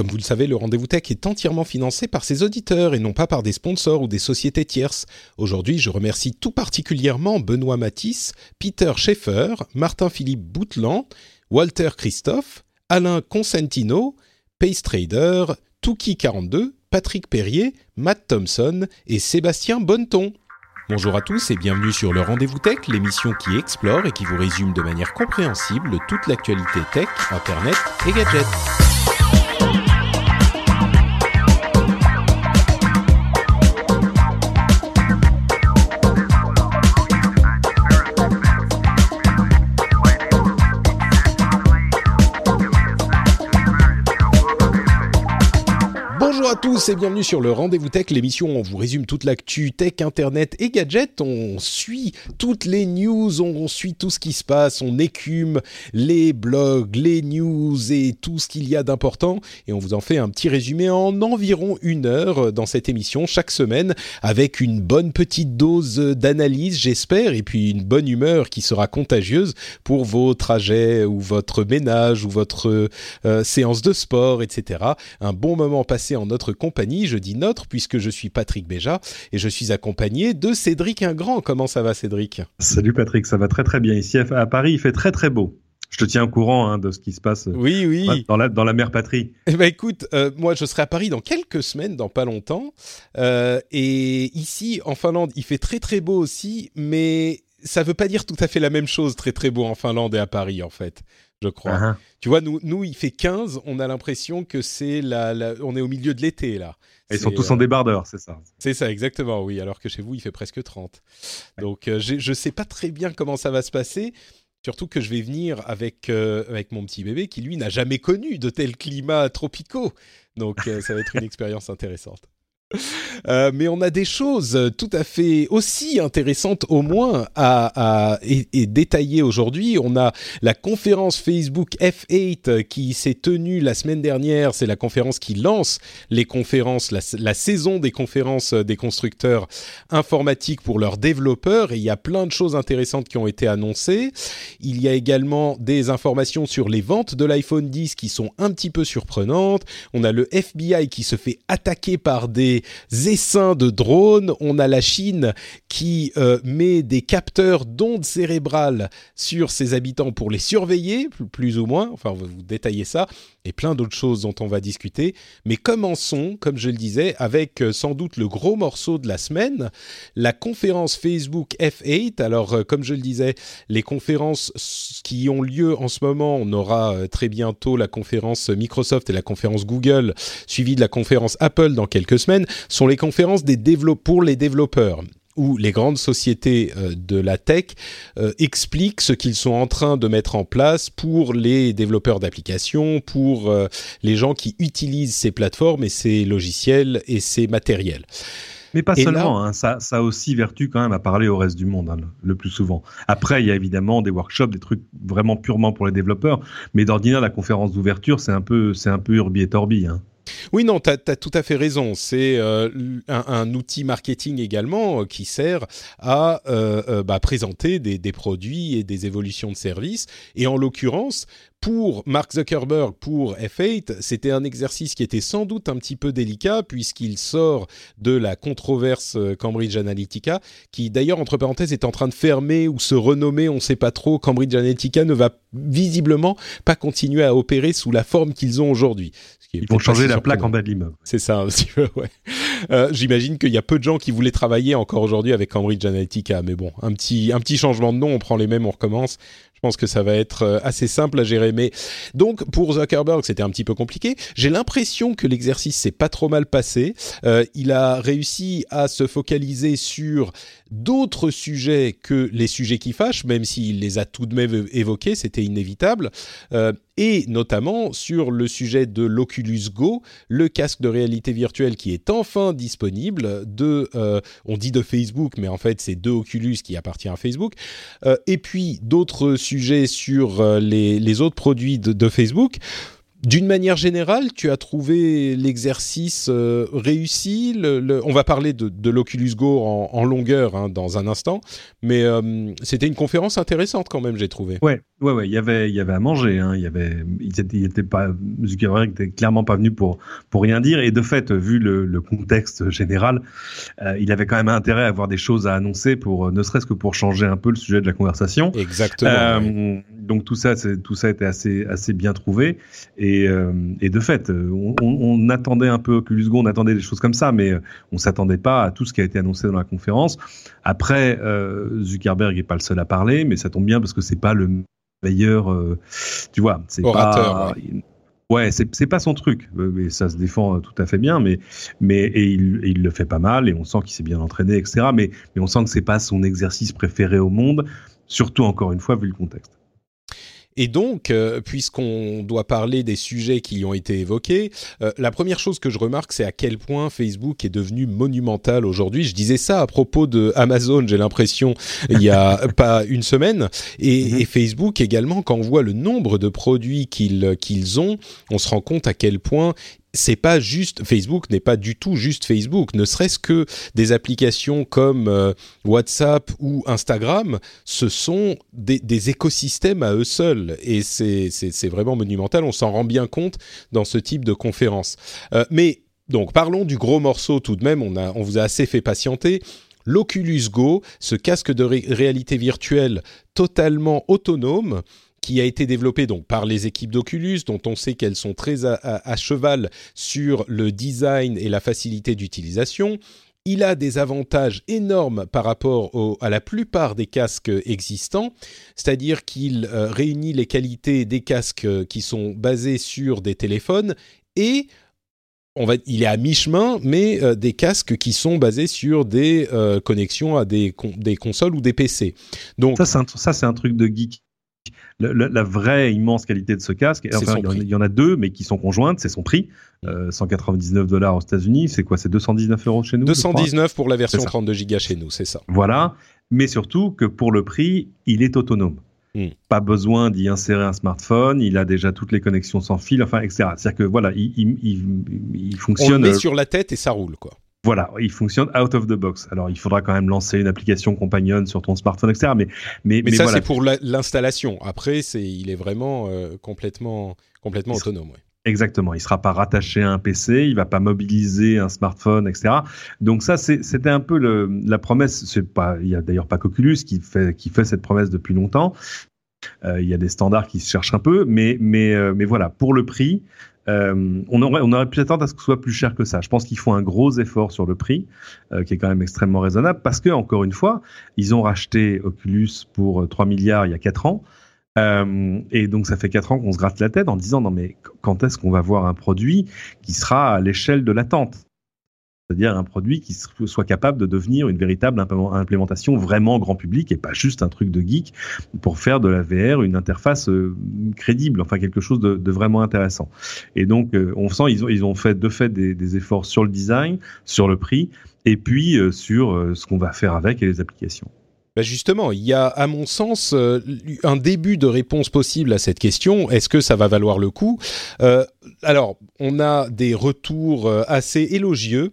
Comme vous le savez, le Rendez-vous Tech est entièrement financé par ses auditeurs et non pas par des sponsors ou des sociétés tierces. Aujourd'hui, je remercie tout particulièrement Benoît Matisse, Peter Schaeffer, Martin-Philippe Boutland, Walter Christophe, Alain Consentino, Pace Trader, Touki42, Patrick Perrier, Matt Thompson et Sébastien Bonneton. Bonjour à tous et bienvenue sur le Rendez-vous Tech, l'émission qui explore et qui vous résume de manière compréhensible toute l'actualité tech, internet et gadgets. À tous et bienvenue sur le Rendez-vous Tech, l'émission où on vous résume toute l'actu tech, internet et gadgets. On suit toutes les news, on suit tout ce qui se passe, on écume les blogs, les news et tout ce qu'il y a d'important. Et on vous en fait un petit résumé en environ une heure dans cette émission chaque semaine avec une bonne petite dose d'analyse, j'espère, et puis une bonne humeur qui sera contagieuse pour vos trajets ou votre ménage ou votre euh, séance de sport, etc. Un bon moment passé en notre compagnie. Je dis notre puisque je suis Patrick Béja et je suis accompagné de Cédric Ingrand. Comment ça va Cédric? Salut Patrick, ça va très très bien. Ici à Paris, il fait très très beau. Je te tiens au courant hein, de ce qui se passe oui, oui. dans la dans la mère patrie. Eh ben écoute, euh, moi je serai à Paris dans quelques semaines, dans pas longtemps, euh, et ici en Finlande il fait très très beau aussi, mais ça veut pas dire tout à fait la même chose très très beau en Finlande et à Paris en fait je crois. Uh -huh. Tu vois, nous, nous, il fait 15, on a l'impression que c'est la, la, on est au milieu de l'été là. Et ils sont tous en débardeur, c'est ça. C'est ça, exactement, oui. Alors que chez vous, il fait presque 30. Donc, euh, je sais pas très bien comment ça va se passer. Surtout que je vais venir avec, euh, avec mon petit bébé qui, lui, n'a jamais connu de tels climats tropicaux. Donc, euh, ça va être une expérience intéressante. Euh, mais on a des choses tout à fait aussi intéressantes au moins à, et, et détailler aujourd'hui. On a la conférence Facebook F8 qui s'est tenue la semaine dernière. C'est la conférence qui lance les conférences, la, la, saison des conférences des constructeurs informatiques pour leurs développeurs. Et il y a plein de choses intéressantes qui ont été annoncées. Il y a également des informations sur les ventes de l'iPhone 10 qui sont un petit peu surprenantes. On a le FBI qui se fait attaquer par des essaims de drones. On a la Chine qui euh, met des capteurs d'ondes cérébrales sur ses habitants pour les surveiller, plus ou moins. Enfin, on va vous détailler ça. Et plein d'autres choses dont on va discuter. Mais commençons, comme je le disais, avec euh, sans doute le gros morceau de la semaine, la conférence Facebook F8. Alors, euh, comme je le disais, les conférences qui ont lieu en ce moment, on aura très bientôt la conférence Microsoft et la conférence Google, suivie de la conférence Apple dans quelques semaines, sont les conférences des pour les développeurs où les grandes sociétés euh, de la tech euh, expliquent ce qu'ils sont en train de mettre en place pour les développeurs d'applications, pour euh, les gens qui utilisent ces plateformes et ces logiciels et ces matériels. Mais pas et seulement, là, hein, ça, ça a aussi vertu quand même à parler au reste du monde, hein, le plus souvent. Après, il y a évidemment des workshops, des trucs vraiment purement pour les développeurs, mais d'ordinaire, la conférence d'ouverture, c'est un peu, c'est un peu urbi et torbi. Hein. Oui, non, tu as, tout à fait raison. C'est euh, un, outil marketing également euh, qui sert à euh, bah, présenter des, des, produits et des évolutions de services. Et en l'occurrence, pour Mark Zuckerberg, pour F8, c'était un exercice qui était sans doute un petit peu délicat puisqu'il sort de la controverse Cambridge Analytica, qui d'ailleurs, entre parenthèses, est en train de fermer ou se renommer, on ne sait pas trop. Cambridge Analytica ne va visiblement pas continuer à opérer sous la forme qu'ils ont aujourd'hui. Ils vont changer la plaque en bas de l'immeuble. C'est ça, peu, ouais. Euh, J'imagine qu'il y a peu de gens qui voulaient travailler encore aujourd'hui avec Cambridge Analytica, mais bon, un petit, un petit changement de nom, on prend les mêmes, on recommence. Je pense que ça va être euh, assez simple à gérer. Mais donc pour Zuckerberg, c'était un petit peu compliqué. J'ai l'impression que l'exercice s'est pas trop mal passé. Euh, il a réussi à se focaliser sur d'autres sujets que les sujets qui fâchent, même s'il les a tout de même évoqués, c'était inévitable. Euh, et notamment sur le sujet de l'Oculus Go, le casque de réalité virtuelle qui est enfin disponible de, on dit de Facebook, mais en fait c'est de Oculus qui appartient à Facebook. Et puis d'autres sujets sur euh, les, autres produits de Facebook. D'une manière générale, tu as trouvé l'exercice euh, réussi? Le, On va parler de, de l'Oculus Go en, en longueur hein, dans un instant, mais euh, c'était une conférence intéressante quand même, j'ai trouvé. Ouais, ouais, ouais. Il y avait, il y avait à manger. Hein. Il y avait, il était, il était pas, Zuckerberg était clairement pas venu pour pour rien dire. Et de fait, vu le, le contexte général, euh, il avait quand même intérêt à avoir des choses à annoncer pour, ne serait-ce que pour changer un peu le sujet de la conversation. Exactement. Donc tout ça, tout ça était assez assez bien trouvé. Et et, euh, et, de fait, on, on, attendait un peu Oculus Go, on attendait des choses comme ça, mais on s'attendait pas à tout ce qui a été annoncé dans la conférence. Après, euh, Zuckerberg est pas le seul à parler, mais ça tombe bien parce que c'est pas le meilleur, euh, tu vois, c'est pas. Ouais. Ouais, c'est pas son truc, mais ça se défend tout à fait bien, mais mais et il, il le fait pas mal et on sent qu'il s'est bien entraîné, etc. Mais mais on sent que c'est pas son exercice préféré au monde, surtout encore une fois vu le contexte. Et donc, euh, puisqu'on doit parler des sujets qui ont été évoqués, euh, la première chose que je remarque, c'est à quel point Facebook est devenu monumental aujourd'hui. Je disais ça à propos de Amazon, j'ai l'impression, il y a pas une semaine. Et, mm-hmm. et, Facebook également, quand on voit le nombre de produits qu'ils qu'ils ont, on se rend compte à quel point c'est pas juste Facebook n'est pas du tout juste Facebook, ne serait-ce que des applications comme euh, WhatsApp ou Instagram, ce sont des, écosystèmes à eux seuls et c'est vraiment monumental. On s'en rend bien compte dans ce type de conférence. Euh, mais donc parlons du gros morceau tout de même. On a vous a assez fait patienter. L'Oculus Go, ce casque de ré réalité virtuelle totalement autonome qui a été développé donc par les équipes d'Oculus, dont on sait qu'elles sont très à, cheval sur le design et la facilité d'utilisation. Il a des avantages énormes par rapport à la plupart des casques existants, c'est-à-dire qu'il euh, réunit les qualités des casques qui sont basés sur des téléphones et on va, il est à mi-chemin, mais euh, des casques qui sont basés sur des euh, connexions à des, consoles ou des PC. Donc ça, c'est un truc de geek la, vraie immense qualité de ce casque, enfin, il y en a deux, mais qui sont conjointes, c'est son prix. Euh, 199 dollars aux États-Unis, c'est quoi? C'est 219 euros chez nous 219 pour la version 32 Go chez nous, c'est ça. Voilà, mais surtout que pour le prix, il est autonome. Hmm. Pas besoin d'y insérer un smartphone, il a déjà toutes les connexions sans fil, enfin, etc. C'est-à-dire que voilà, il, il, il, il fonctionne. On le met sur la tête et ça roule, quoi. Voilà, il fonctionne out of the box. Alors, il faudra quand même lancer une application compagnon sur ton smartphone, etc. Mais, mais, mais, ça, voilà. c'est pour l'installation. Après, c'est, il est vraiment euh, complètement, complètement autonome. Ouais. Exactement. Il sera pas rattaché à un PC, il va pas mobiliser un smartphone, etc. Donc ça, c'était un peu le, la promesse. C'est pas, il y a d'ailleurs pas qu'Oculus qui fait, qui fait cette promesse depuis longtemps. Euh, il y a des standards qui se cherchent un peu, mais, mais, euh, mais voilà, pour le prix, euh, on, aurait, pu attendre à ce que ce soit plus cher que ça. Je pense qu'il faut un gros effort sur le prix, euh, qui est quand même extrêmement raisonnable, parce que encore une fois, ils ont racheté Oculus pour 3 milliards il y a 4 ans. Euh, et donc ça fait 4 ans qu'on se gratte la tête en disant non mais quand est-ce qu'on va voir un produit qui sera à l'échelle de l'attente? C'est-à-dire un produit qui soit capable de devenir une véritable implémentation vraiment grand public et pas juste un truc de geek pour faire de la VR une interface euh, crédible, enfin quelque chose de, vraiment intéressant. Et donc euh, on sent ils ont fait de fait des, efforts sur le design, sur le prix et puis euh, sur ce qu'on va faire avec et les applications. Bah justement, il y a, à mon sens, un début de réponse possible à cette question. Est-ce que ça va valoir le coup? Alors, on a des retours assez élogieux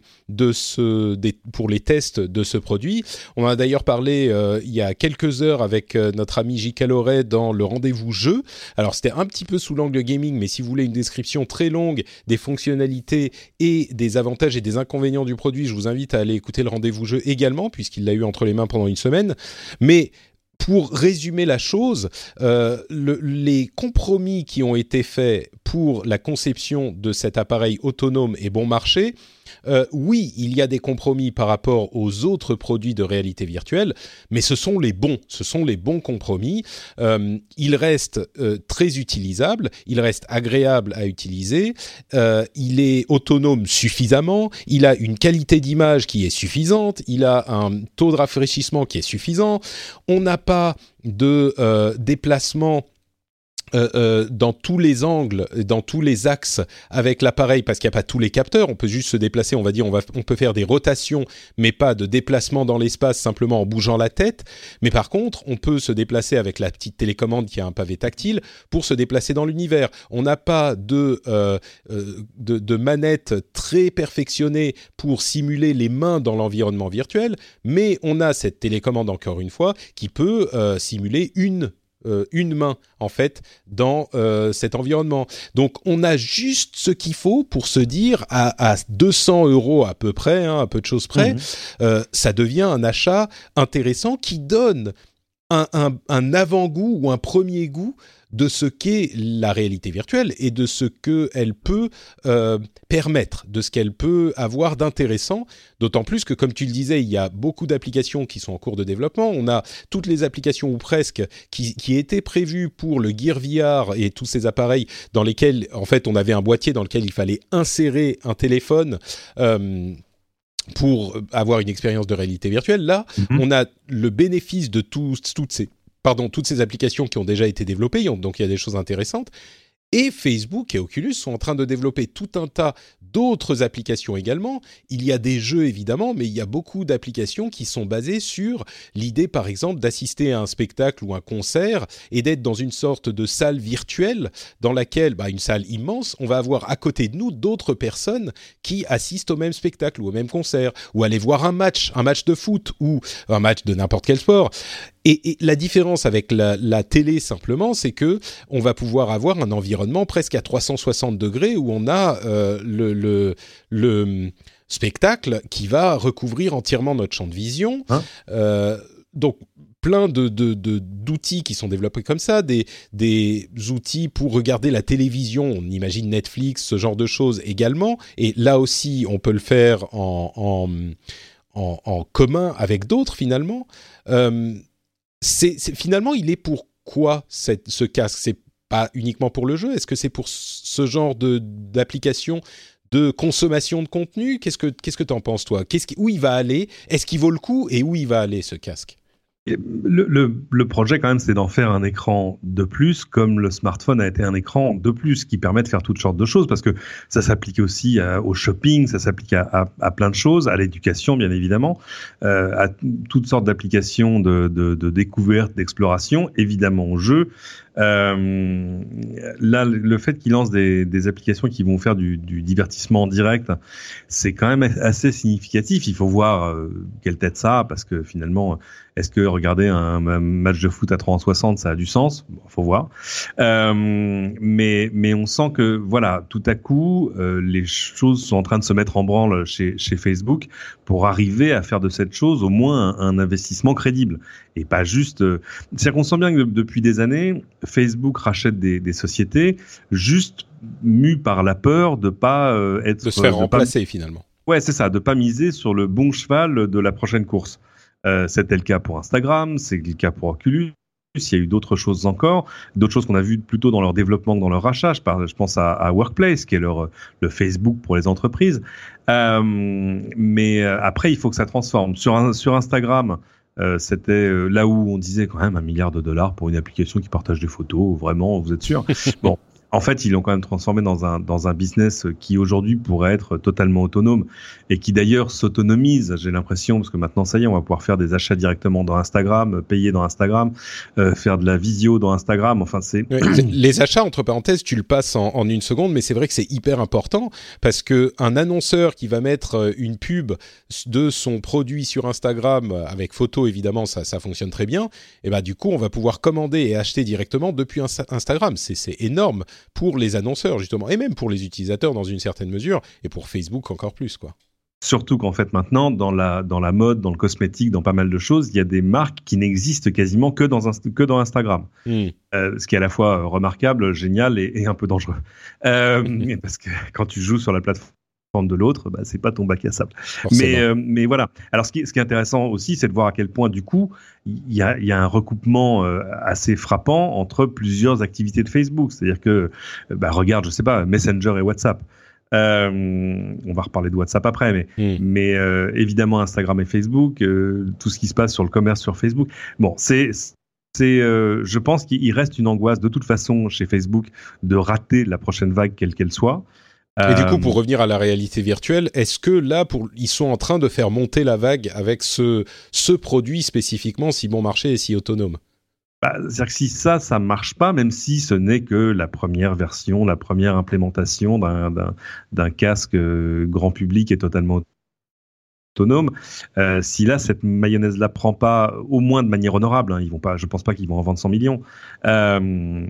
pour les tests de ce produit. On a d'ailleurs parlé euh, il y a quelques heures avec euh, notre ami J. Caloret dans le rendez-vous jeu. Alors c'était un petit peu sous l'angle gaming, mais si vous voulez une description très longue des fonctionnalités et des avantages et des inconvénients du produit, je vous invite à aller écouter le rendez-vous jeu également, puisqu'il l'a eu entre les mains pendant une semaine. Mais pour résumer la chose, euh, le, les compromis qui ont été faits pour la conception de cet appareil autonome et bon marché. Euh, oui, il y a des compromis par rapport aux autres produits de réalité virtuelle, mais ce sont les bons, ce sont les bons compromis. Euh, il reste euh, très utilisable, il reste agréable à utiliser, il est autonome suffisamment, il a une qualité d'image qui est suffisante, il a un taux de rafraîchissement qui est suffisant, on n'a pas de déplacement euh, euh, dans tous les angles, dans tous les axes avec l'appareil, parce qu'il n'y a pas tous les capteurs, on peut juste se déplacer, on va dire, on, va, on peut faire des rotations, mais pas de déplacement dans l'espace simplement en bougeant la tête. Mais par contre, on peut se déplacer avec la petite télécommande qui a un pavé tactile pour se déplacer dans l'univers. On n'a pas de, euh, de, manette très perfectionnée pour simuler les mains dans l'environnement virtuel, mais on a cette télécommande encore une fois qui peut simuler une euh, une main en fait dans euh, cet environnement. Donc on a juste ce qu'il faut pour se dire à, 200 euros à peu près, hein, à peu de choses près, mhm. euh, ça devient un achat intéressant qui donne un, un avant-goût ou un premier goût de ce qu'est la réalité virtuelle et de ce qu'elle peut euh, permettre, de ce qu'elle peut avoir d'intéressant, d'autant plus que, comme tu le disais, il y a beaucoup d'applications qui sont en cours de développement. On a toutes les applications, ou presque, qui, étaient prévues pour le Gear VR et tous ces appareils dans lesquels, en fait, on avait un boîtier dans lequel il fallait insérer un téléphone. Euh, pour avoir une expérience de réalité virtuelle. Là, mhm. on a le bénéfice de toutes ces pardon, toutes ces applications qui ont déjà été développées, donc il y a des choses intéressantes. Et Facebook et Oculus sont en train de développer tout un tas d'autres applications également. Il y a des jeux évidemment, mais il y a beaucoup d'applications qui sont basées sur l'idée par exemple d'assister à un spectacle ou un concert et d'être dans une sorte de salle virtuelle dans laquelle, bah, une salle immense, on va avoir à côté de nous d'autres personnes qui assistent au même spectacle ou au même concert ou aller voir un match, un match de foot ou un match de n'importe quel sport. Et, la différence avec la, télé simplement, c'est que on va pouvoir avoir un environnement presque à 360 degrés où on a euh, le, le, spectacle qui va recouvrir entièrement notre champ de vision. Hein euh, donc plein de, d'outils qui sont développés comme ça, des, des outils pour regarder la télévision, on imagine Netflix, ce genre de choses également, et là aussi on peut le faire en, en, en, commun avec d'autres finalement. Euh, c'est finalement, il est pour quoi ce casque? C'est pas uniquement pour le jeu? Est-ce que c'est pour ce genre de d'application de consommation de contenu? Qu'est-ce que qu'est-ce que t'en penses toi? Qu'est-ce qui, où il va aller? Est-ce qu'il vaut le coup? Et où il va aller ce casque? Le, le, projet, quand même, c'est d'en faire un écran de plus, comme le smartphone a été un écran de plus, qui permet de faire toutes sortes de choses, parce que ça s'applique aussi au shopping, ça s'applique à, à, plein de choses, à l'éducation, bien évidemment, euh, à toutes sortes d'applications de, de, de, découverte, d'exploration, évidemment au jeu. Euh, là, le fait qu'ils lancent des, des, applications qui vont faire du, du divertissement en direct, c'est quand même assez significatif. Il faut voir euh, quelle tête ça a, parce que finalement, est-ce que regarder un, match de foot à 360, ça a du sens? Bon, Faut voir. Euh, mais mais on sent que voilà, tout à coup, euh, les choses sont en train de se mettre en branle chez, chez Facebook pour arriver à faire de cette chose au moins un, investissement crédible et pas juste. Euh, c'est-à-dire qu'on sent bien que depuis des années, Facebook rachète des, des sociétés juste mu par la peur de pas être de se faire remplacer finalement. Ouais, c'est ça, de pas miser sur le bon cheval de la prochaine course. Euh, c'était le cas pour Instagram, c'est le cas pour Oculus. Il y a eu d'autres choses encore, d'autres choses qu'on a vues plutôt dans leur développement que dans leur rachat. Je, je pense à, Workplace, qui est leur, le Facebook pour les entreprises. Euh, mais euh, après, il faut que ça transforme. Sur, Instagram, c'était là où on disait quand même un milliard de dollars pour une application qui partage des photos. Vraiment, vous êtes sûr? Bon, en fait, ils l'ont quand même transformé dans un, dans un business qui aujourd'hui pourrait être totalement autonome et qui d'ailleurs s'autonomise, j'ai l'impression, parce que maintenant, ça y est, on va pouvoir faire des achats directement dans Instagram, payer dans Instagram, euh, faire de la visio dans Instagram. Enfin, c'est. les achats, entre parenthèses, tu le passes en, une seconde, mais c'est vrai que c'est hyper important parce que un annonceur qui va mettre euh, une pub de son produit sur Instagram avec photo, évidemment, ça, ça fonctionne très bien. Et ben, du coup, on va pouvoir commander et acheter directement depuis Instagram. C'est énorme pour les annonceurs justement et même pour les utilisateurs dans une certaine mesure et pour Facebook encore plus quoi. Surtout qu'en fait maintenant, dans la, dans la mode, dans le cosmétique, dans pas mal de choses, il y a des marques qui n'existent quasiment que dans, que dans Instagram. Hmm. Euh, ce qui est à la fois remarquable, génial et, un peu dangereux. Euh. Parce que quand tu joues sur la plateforme de l'autre, bah, c'est pas ton bac à sable. Mais, euh, mais voilà. Alors ce qui, ce qui est intéressant aussi, c'est de voir à quel point du coup il y a, y a, un recoupement assez frappant entre plusieurs activités de Facebook. C'est-à-dire que, bah, regarde, je sais pas, Messenger et WhatsApp. Euh, on va reparler de WhatsApp après, mais, hmm. mais euh, évidemment Instagram et Facebook, euh, tout ce qui se passe sur le commerce sur Facebook. Bon, c'est c'est, je pense qu'il reste une angoisse de toute façon chez Facebook de rater la prochaine vague, quelle qu'elle soit. Et du coup, pour revenir à la réalité virtuelle, est-ce que là, pour, ils sont en train de faire monter la vague avec ce, ce produit spécifiquement si bon marché et si autonome? Bah, C'est-à-dire que si ça, ça marche pas, même si ce n'est que la première version, la première implémentation d'un casque euh, grand public et totalement autonome. Euh, si là cette mayonnaise là prend pas au moins de manière honorable, hein, ils vont pas, je pense pas qu'ils vont en vendre 100 millions. Euh,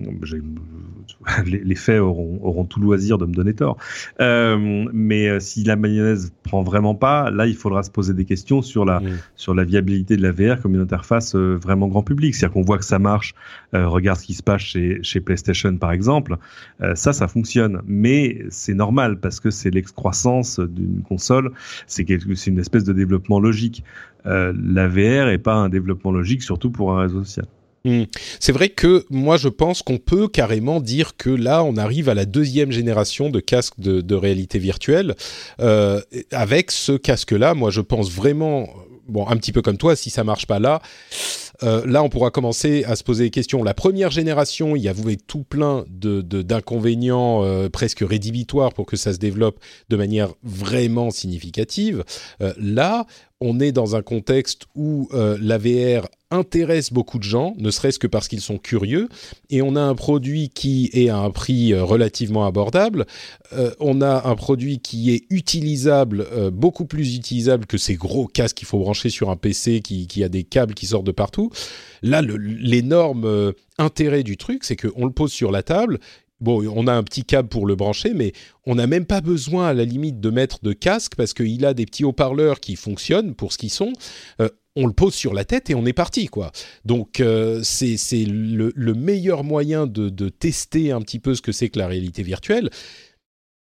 les, les, faits auront, auront tout loisir de me donner tort. Euh, mais si la mayonnaise prend vraiment pas, là il faudra se poser des questions sur la mm. sur la viabilité de la VR comme une interface vraiment grand public. C'est-à-dire qu'on voit que ça marche. regarde ce qui se passe chez chez PlayStation par exemple. ça, ça fonctionne, mais c'est normal parce que c'est l'excroissance d'une console. C'est c'est une espèce de développement logique. Euh, la VR est pas un développement logique, surtout pour un réseau social. Hmm. C'est vrai que moi je pense qu'on peut carrément dire que là on arrive à la deuxième génération de casques de, réalité virtuelle. Euh, avec ce casque-là, moi je pense vraiment, bon un petit peu comme toi, si ça marche pas là, euh, là, on pourra commencer à se poser des questions. La première génération, il y avait tout plein de, d'inconvénients euh, presque rédhibitoires pour que ça se développe de manière vraiment significative. Euh, là, on est dans un contexte où euh, la VR intéresse beaucoup de gens, ne serait-ce que parce qu'ils sont curieux, et on a un produit qui est à un prix euh, relativement abordable, euh, on a un produit qui est utilisable, beaucoup plus utilisable que ces gros casques qu'il faut brancher sur un PC qui, qui, a des câbles qui sortent de partout. Là, l'énorme intérêt du truc, c'est qu'on le pose sur la table, Bon, on a un petit câble pour le brancher, mais on n'a même pas besoin à la limite de mettre de casque parce qu'il a des petits haut-parleurs qui fonctionnent pour ce qu'ils sont. Euh, on le pose sur la tête et on est parti, quoi. Donc euh, c'est le, meilleur moyen de, tester un petit peu ce que c'est que la réalité virtuelle.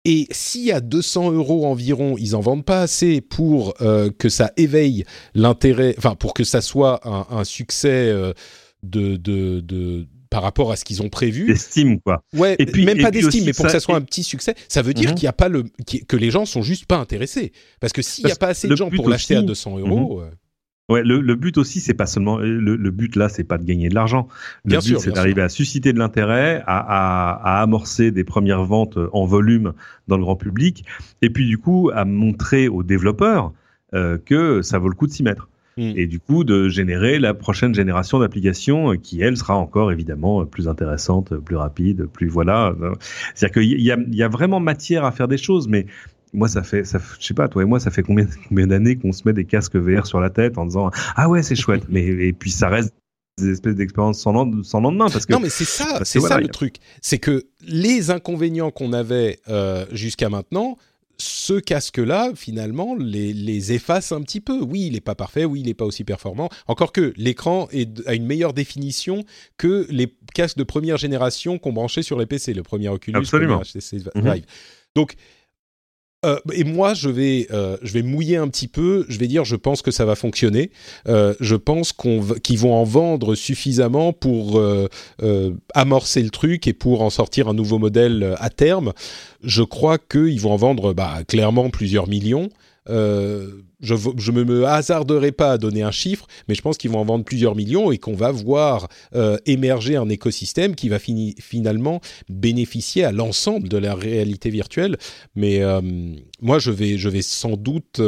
Et si à 200 euros environ, ils en vendent pas assez pour euh, que ça éveille l'intérêt, enfin pour que ça soit un, succès de, de par rapport à ce qu'ils ont prévu. D'estime, quoi. Ouais, et puis, même pas d'estime, mais pour que ça soit un petit succès, ça veut dire mhm. qu'il y a pas le, que les gens sont juste pas intéressés. Parce que s'il n'y a pas assez de gens pour l'acheter à 200 euros. Mhm. Euh, ouais, le, but aussi, c'est pas seulement le, but là, c'est pas de gagner de l'argent. Le but, c'est d'arriver à susciter de l'intérêt, à, amorcer des premières ventes en volume dans le grand public, et puis du coup à montrer aux développeurs euh, que ça vaut le coup de s'y mettre. Mm. et du coup de générer la prochaine génération d'applications qui elle sera encore évidemment plus intéressante, plus rapide, plus voilà. C'est-à-dire qu'il y a, il y a vraiment matière à faire des choses, mais moi ça fait ça je sais pas toi et moi ça fait combien combien d'années qu'on se met des casques VR sur la tête en disant ah ouais c'est chouette mais et puis ça reste des espèces d'expériences sans, lendemain parce que non mais c'est ça c'est ça le truc c'est que les inconvénients qu'on avait euh, jusqu'à maintenant ce casque-là, finalement, les, efface un petit peu. Oui, il n'est pas parfait, oui, il n'est pas aussi performant. Encore que l'écran a une meilleure définition que les casques de première génération qu'on branchait sur les PC, le premier Oculus, Absolument. le HTC Vive. Donc, euh, et moi, je vais, euh, je vais mouiller un petit peu. Je vais dire, je pense que ça va fonctionner. Euh, je pense qu'on qu'ils vont en vendre suffisamment pour amorcer le truc et pour en sortir un nouveau modèle à terme. Je crois qu'ils vont en vendre bah, clairement plusieurs millions. Euh, je ne me hasarderai pas à donner un chiffre, mais je pense qu'ils vont en vendre plusieurs millions et qu'on va voir euh, émerger un écosystème qui va finalement bénéficier à l'ensemble de la réalité virtuelle. Mais euh, moi, je vais, je vais sans doute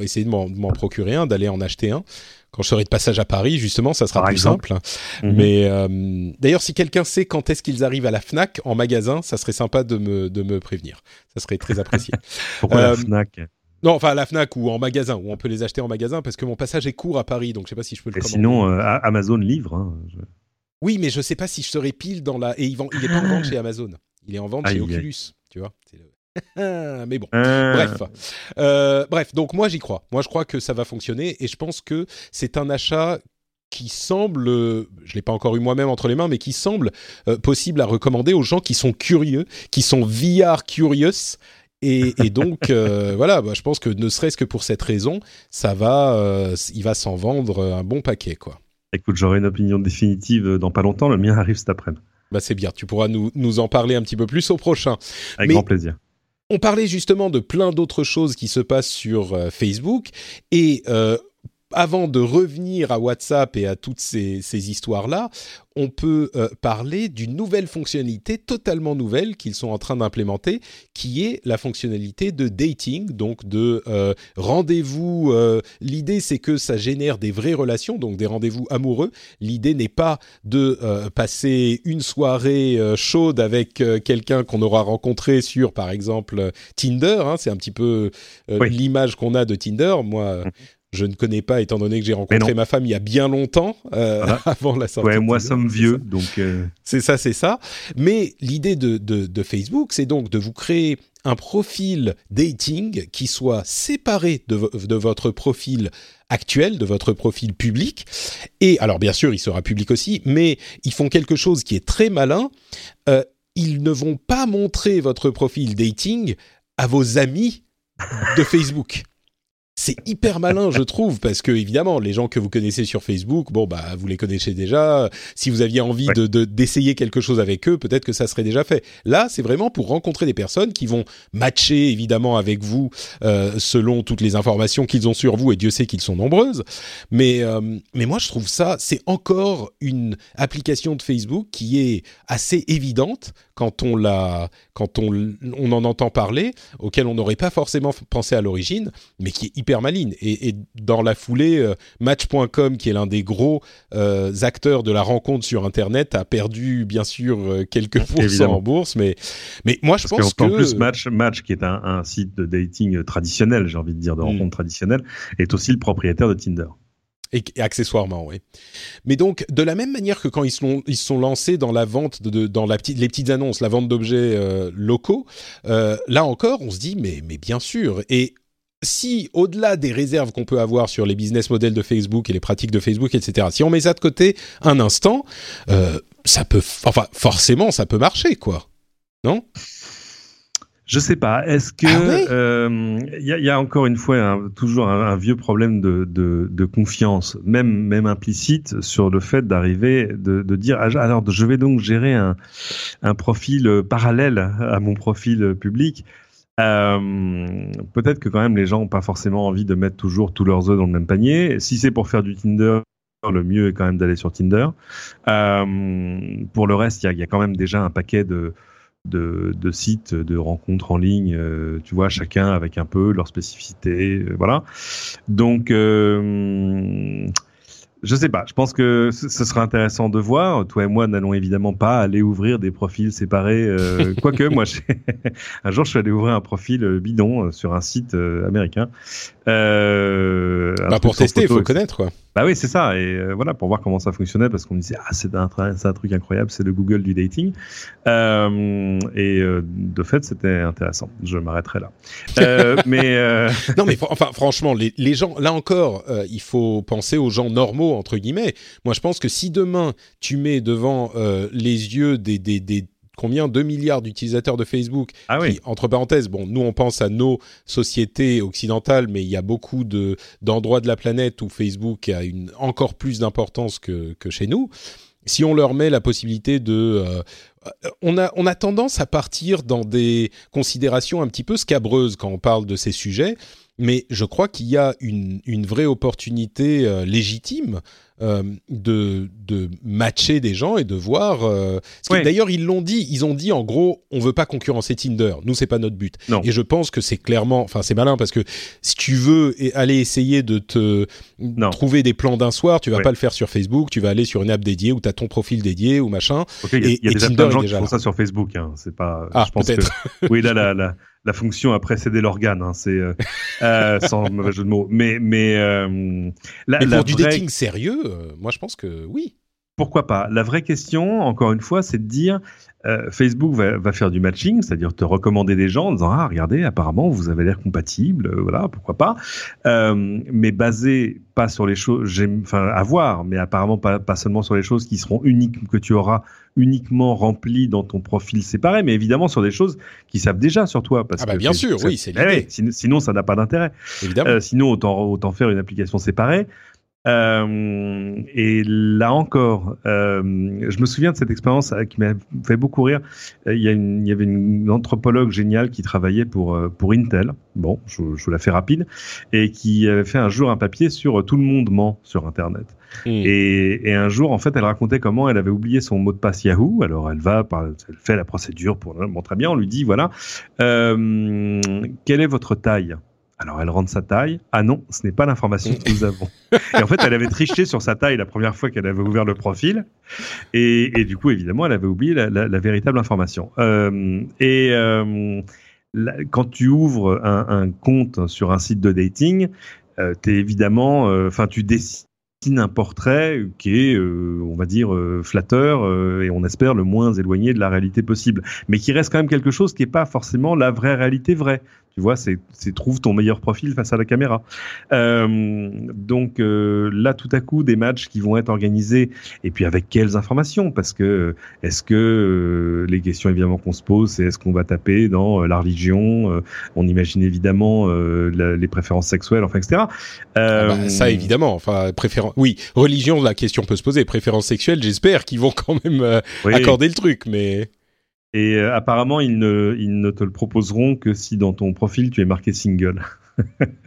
essayer de m'en procurer un, d'aller en acheter un quand je serai de passage à Paris, justement, ça sera plus simple. Mhm. Mais d'ailleurs, si quelqu'un sait quand est-ce qu'ils arrivent à la Fnac en magasin, ça serait sympa de me, de me prévenir. Ça serait très apprécié. Pourquoi la Fnac? Non, enfin à la Fnac ou en magasin, où on peut les acheter en magasin, parce que mon passage est court à Paris, donc je sais pas si je peux le. Et sinon, euh, Amazon livre. Hein, oui, mais je sais pas si je serai pile dans la. Et il, vend... il est pas en vente chez Amazon. Il est en vente chez Oculus, tu vois. mais bon, bref, euh, bref. Donc moi j'y crois. Moi je crois que ça va fonctionner et je pense que c'est un achat qui semble, je l'ai pas encore eu moi-même entre les mains, mais qui semble euh, possible à recommander aux gens qui sont curieux, qui sont VR curious. Et, donc euh, voilà, bah, je pense que ne serait-ce que pour cette raison, ça va, il va s'en vendre un bon paquet quoi. Écoute, j'aurai une opinion définitive dans pas longtemps. Le mien arrive cet après-midi. Bah c'est bien, tu pourras nous, nous en parler un petit peu plus au prochain. Avec grand plaisir. On parlait justement de plein d'autres choses qui se passent sur euh, Facebook et euh, avant de revenir à WhatsApp et à toutes ces, histoires-là, on peut euh, parler d'une nouvelle fonctionnalité totalement nouvelle qu'ils sont en train d'implémenter, qui est la fonctionnalité de dating, donc de euh, rendez-vous. Euh, l'idée, c'est que ça génère des vraies relations, donc des rendez-vous amoureux. L'idée n'est pas de passer une soirée chaude avec quelqu'un qu'on aura rencontré sur, par exemple, Tinder. Hein. c'est un petit peu l'image qu'on a de Tinder. Moi, mmh je ne connais pas, étant donné que j'ai rencontré ma femme il y a bien longtemps, euh, avant la sortie. Ouais, moi, sommes vieux, donc. Euh, c'est ça, c'est ça. Mais l'idée de, de, Facebook, c'est donc de vous créer un profil dating qui soit séparé de, de, votre profil actuel, de votre profil public. Et alors, bien sûr, il sera public aussi, mais ils font quelque chose qui est très malin. Euh, ils ne vont pas montrer votre profil dating à vos amis de Facebook c'est hyper malin, je trouve, parce que évidemment, les gens que vous connaissez sur Facebook, bon bah vous les connaissez déjà. Si vous aviez envie de d'essayer quelque chose avec eux, peut-être que ça serait déjà fait. Là, c'est vraiment pour rencontrer des personnes qui vont matcher évidemment avec vous euh, selon toutes les informations qu'ils ont sur vous, et Dieu sait qu'ils sont nombreuses. Mais euh, mais moi, je trouve ça, c'est encore une application de Facebook qui est assez évidente quand on la, quand on, on en entend parler, auquel on n'aurait pas forcément pensé à l'origine, mais qui est hyper maligne. Et, dans la foulée, euh, Match.com, qui est l'un des gros euh, acteurs de la rencontre sur Internet, a perdu bien sûr euh, quelques pourcents en bourse, mais mais moi je pense que en plus Match, Match, qui est un, site de dating traditionnel, j'ai envie de dire de mm. rencontre traditionnelle, est aussi le propriétaire de Tinder. Et, accessoirement, oui. Mais donc, de la même manière que quand ils sont, ils sont lancés dans la vente, de, dans la petite, les petites annonces, la vente d'objets euh, locaux, euh, là encore, on se dit, mais, mais bien sûr. Et si, au-delà des réserves qu'on peut avoir sur les business models de Facebook et les pratiques de Facebook, etc., si on met ça de côté un instant, euh, ça peut, enfin, forcément, ça peut marcher, quoi. Non? Je sais pas. Est-ce que il ah euh, y, a, encore une fois toujours un, vieux problème de, de, de, confiance, même même implicite, sur le fait d'arriver de, de, dire ah, alors je vais donc gérer un, un profil euh, parallèle à mon profil public. Euh, Peut-être que quand même les gens ont pas forcément envie de mettre toujours tous leurs œufs dans le même panier. Si c'est pour faire du Tinder, le mieux est quand même d'aller sur Tinder. Euh, pour le reste, il y a, y a, quand même déjà un paquet de de, de, sites de rencontres en ligne, euh, tu vois, chacun avec un peu leur spécificité, euh, voilà. Donc, euh, je sais pas. Je pense que ce sera intéressant de voir. Toi et moi n'allons évidemment pas aller ouvrir des profils séparés. Euh, quoique, moi, un jour, je suis allé ouvrir un profil bidon sur un site américain. Euh, bah pour tester, il faut connaître quoi. Bah oui, c'est ça. Et euh, voilà, pour voir comment ça fonctionnait, parce qu'on me disait, ah, c'est un, un, truc incroyable, c'est le Google du dating. Euh, et euh, de fait, c'était intéressant. Je m'arrêterai là. Euh, mais non, mais enfin, franchement, les, les gens, là encore, il faut penser aux gens normaux entre guillemets. Moi, je pense que si demain tu mets devant les yeux des, des, des combien 2 milliards d'utilisateurs de Facebook. Ah oui. entre parenthèses, bon, nous on pense à nos sociétés occidentales, mais il y a beaucoup de d'endroits de la planète où Facebook a une encore plus d'importance que, que chez nous. Si on leur met la possibilité de euh, on a, on a tendance à partir dans des considérations un petit peu scabreuses quand on parle de ces sujets, mais je crois qu'il y a une, une vraie opportunité euh, légitime euh, de, de matcher des gens et de voir. Euh, D'ailleurs, ils l'ont dit. Ils ont dit en gros, on veut pas concurrencer Tinder. Nous, c'est pas notre but. Et je pense que c'est clairement, enfin, c'est malin parce que si tu veux aller essayer de te trouver des plans d'un soir, tu vas pas le faire sur Facebook. Tu vas aller sur une app dédiée où tu as ton profil dédié ou machin. Il y a, et, déjà plein de gens qui font ça sur Facebook. Hein. C'est pas. Ah, peut-être. oui, là, là, là la fonction a précédé l'organe, hein, c'est euh, euh, sans mauvais jeu de mots. Mais mais, euh, mais pour du dating sérieux, moi je pense que oui. Pourquoi pas? La vraie question, encore une fois, c'est de dire euh, Facebook va, faire du matching, c'est-à-dire te recommander des gens en disant ah regardez apparemment vous avez l'air compatible, euh, voilà pourquoi pas, euh, mais basé pas sur les choses, enfin à voir, mais apparemment pas, pas seulement sur les choses qui seront uniques que tu auras uniquement remplies dans ton profil séparé, mais évidemment sur des choses qui savent déjà sur toi parce ah bah que bien sûr oui c'est l'idée. sinon, sinon, ça n'a pas d'intérêt. Évidemment. sinon autant autant faire une application séparée. Euh, et là encore, euh, je me souviens de cette expérience euh, qui m'a fait beaucoup rire. Il y, a une, il y, avait une anthropologue géniale qui travaillait pour, pour Intel. Bon, je, je, vous la fais rapide. Et qui avait fait un jour un papier sur tout le monde ment sur Internet. Hmm. Et, et, un jour, en fait, elle racontait comment elle avait oublié son mot de passe Yahoo. Alors, elle va, elle fait la procédure pour. Bon, très bien. On lui dit voilà, quelle est votre taille? Alors elle rentre sa taille. Ah non, ce n'est pas l'information que nous avons. Et en fait, elle avait triché sur sa taille la première fois qu'elle avait ouvert le profil. Et, du coup, évidemment, elle avait oublié la, véritable information. Euh, et euh, quand tu ouvres un, compte sur un site de dating, euh, es évidemment, enfin, tu dessines un portrait qui est, on va dire, flatteur et on espère le moins éloigné de la réalité possible, mais qui reste quand même quelque chose qui n'est pas forcément la vraie réalité vraie. Tu vois, c'est trouve ton meilleur profil face à la caméra. Euh, donc euh, là, tout à coup, des matchs qui vont être organisés, et puis avec quelles informations? Parce que est-ce que euh, les questions évidemment qu'on se pose, c'est est-ce qu'on va taper dans la religion? On imagine évidemment les préférences sexuelles, enfin, etc. Ah bah, ça évidemment. Enfin, préférence. Oui, religion, la question peut se poser. Préférences sexuelles, j'espère qu'ils vont quand même accorder le truc, mais. Et euh, apparemment, ils ne, ils ne te le proposeront que si dans ton profil tu es marqué single.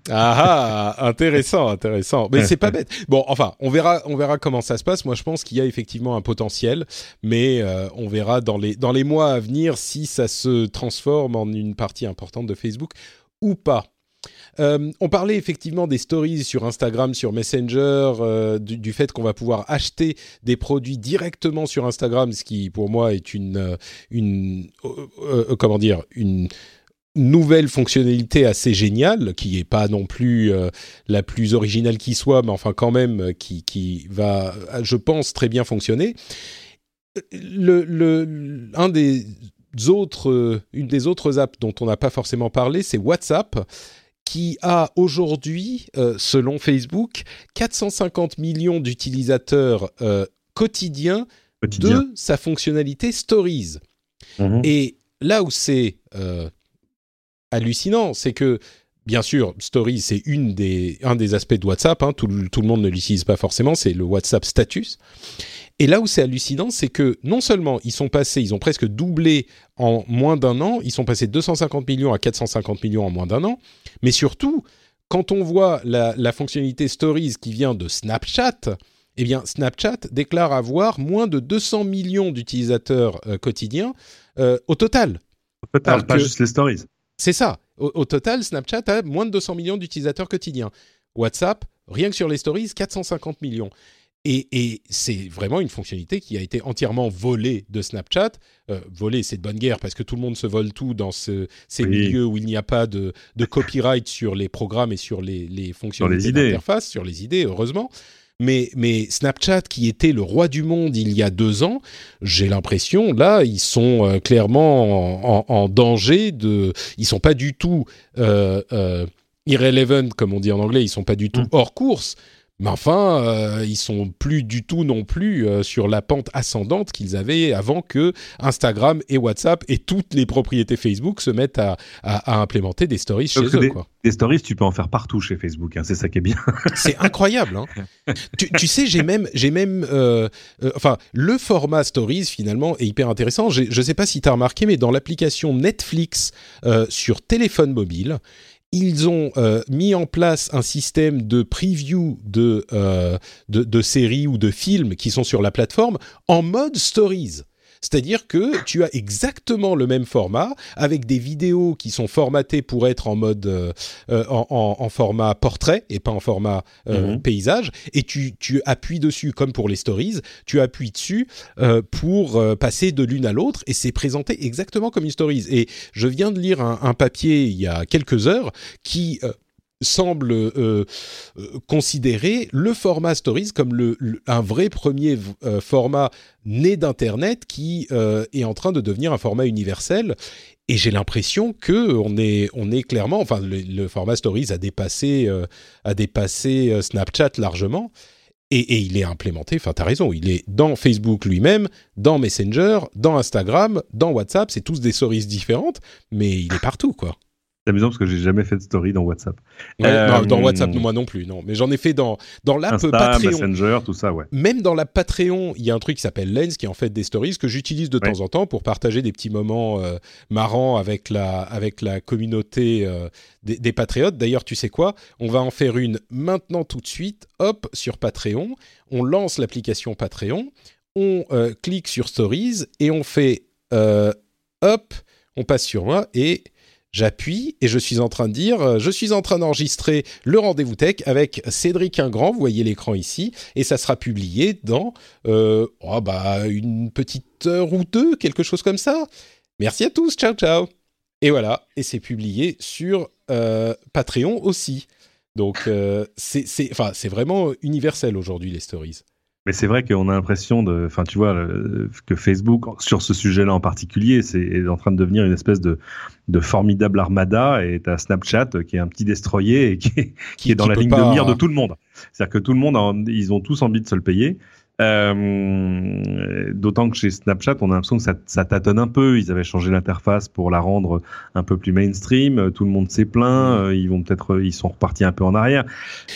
ah, ah intéressant, intéressant. Mais c'est pas bête. Bon, enfin, on verra, comment ça se passe. Moi, je pense qu'il y a effectivement un potentiel, mais euh, on verra dans les dans les mois à venir si ça se transforme en une partie importante de Facebook ou pas. Euh, on parlait effectivement des stories sur Instagram, sur Messenger, euh, du, fait qu'on va pouvoir acheter des produits directement sur Instagram, ce qui pour moi est une, euh, comment dire, une nouvelle fonctionnalité assez géniale, qui est pas non plus la plus originale qui soit, mais enfin quand même qui, va, je pense, très bien fonctionner. Un des autres, une des autres apps dont on n'a pas forcément parlé, c'est WhatsApp qui a aujourd'hui, euh, selon Facebook, 450 millions d'utilisateurs euh, quotidiens de sa fonctionnalité Stories. Mhm. Et là où c'est euh, hallucinant, c'est que, bien sûr, Stories, c'est des, un des aspects de WhatsApp, hein, tout, tout, le monde ne l'utilise pas forcément, c'est le WhatsApp Status. Et là où c'est hallucinant, c'est que non seulement ils sont passés, ils ont presque doublé en moins d'un an, ils sont passés de 250 millions à 450 millions en moins d'un an, mais surtout, quand on voit la, fonctionnalité Stories qui vient de Snapchat, eh bien Snapchat déclare avoir moins de 200 millions d'utilisateurs euh, quotidiens euh, au total. Au total, pas juste les Stories. C'est ça. au, total, Snapchat a moins de 200 millions d'utilisateurs quotidiens. WhatsApp, rien que sur les Stories, 450 millions. Et, c'est vraiment une fonctionnalité qui a été entièrement volée de Snapchat. Euh, volée, c'est de bonne guerre parce que tout le monde se vole tout dans ces milieux où il n'y a pas de, copyright sur les programmes et sur les, les fonctionnalités d'interface, sur les idées, heureusement. Mais, mais, Snapchat, qui était le roi du monde il y a deux ans, j'ai l'impression, là, ils sont euh, clairement en, danger de. Ils sont pas du tout euh, euh, irrelevant, comme on dit en anglais, ils sont pas du tout mm. hors course. Mais enfin, euh, ils sont plus du tout non plus euh, sur la pente ascendante qu'ils avaient avant que Instagram et WhatsApp et toutes les propriétés Facebook se mettent à, à, implémenter des stories chez eux. Des, quoi. des, stories, tu peux en faire partout chez Facebook. Hein, c'est ça qui est bien. c'est incroyable. Hein. tu, tu, sais, j'ai même, j'ai même, euh, euh, enfin, le format stories finalement est hyper intéressant. Je ne sais pas si tu as remarqué, mais dans l'application Netflix sur téléphone mobile, ils ont euh, mis en place un système de preview de, euh, de, de, séries ou de films qui sont sur la plateforme en mode stories. C'est-à-dire que tu as exactement le même format avec des vidéos qui sont formatées pour être en mode euh, euh, en, format portrait et pas en format euh, mhm. paysage et tu, tu, appuies dessus comme pour les stories, tu appuies dessus pour passer de l'une à l'autre et c'est présenté exactement comme une stories. Et je viens de lire un, un, papier il y a quelques heures qui semble euh, considérer le format Stories comme un vrai premier format né d'Internet qui est en train de devenir un format universel. Et j'ai l'impression que on est, on est clairement, enfin, le, format Stories a dépassé, a dépassé Snapchat largement. Et, il est implémenté, enfin tu as raison, il est dans Facebook lui-même, dans Messenger, dans Instagram, dans WhatsApp, c'est tous des stories différentes, mais il est partout quoi. C'est amusant parce que j'ai jamais fait de story dans WhatsApp. Euh, dans WhatsApp, moi non plus, non. Mais j'en ai fait dans dans l'app Patreon. Messenger, tout ça, ouais. Même dans la Patreon, il y a un truc qui s'appelle Lens, qui est en fait des stories que j'utilise de temps en temps pour partager des petits moments euh, marrants avec la avec la communauté euh, des, des, patriotes. D'ailleurs, tu sais quoi? On va en faire une maintenant tout de suite. Hop, sur Patreon, on lance l'application Patreon, on clique sur Stories et on fait hop, on passe sur moi et J'appuie et je suis en train de dire, euh, je suis en train d'enregistrer le rendez-vous tech avec Cédric Ingrand, vous voyez l'écran ici, et ça sera publié dans euh, oh bah, une petite heure ou deux, quelque chose comme ça. Merci à tous, ciao ciao. Et voilà, et c'est publié sur euh, Patreon aussi. Donc c'est vraiment universel aujourd'hui les stories. Mais c'est vrai qu'on a l'impression de, enfin, tu vois, que Facebook, sur ce sujet-là en particulier, c'est en train de devenir une espèce de, de formidable armada et t'as Snapchat qui est un petit destroyer et qui est, qui, est dans la ligne de mire de tout le monde. C'est-à-dire que tout le monde, ils ont tous envie de se le payer. Euh, D'autant que chez Snapchat, on a l'impression que ça, ça, tâtonne un peu. Ils avaient changé l'interface pour la rendre un peu plus mainstream. Tout le monde s'est plaint. Euh, ils vont peut-être, ils sont repartis un peu en arrière.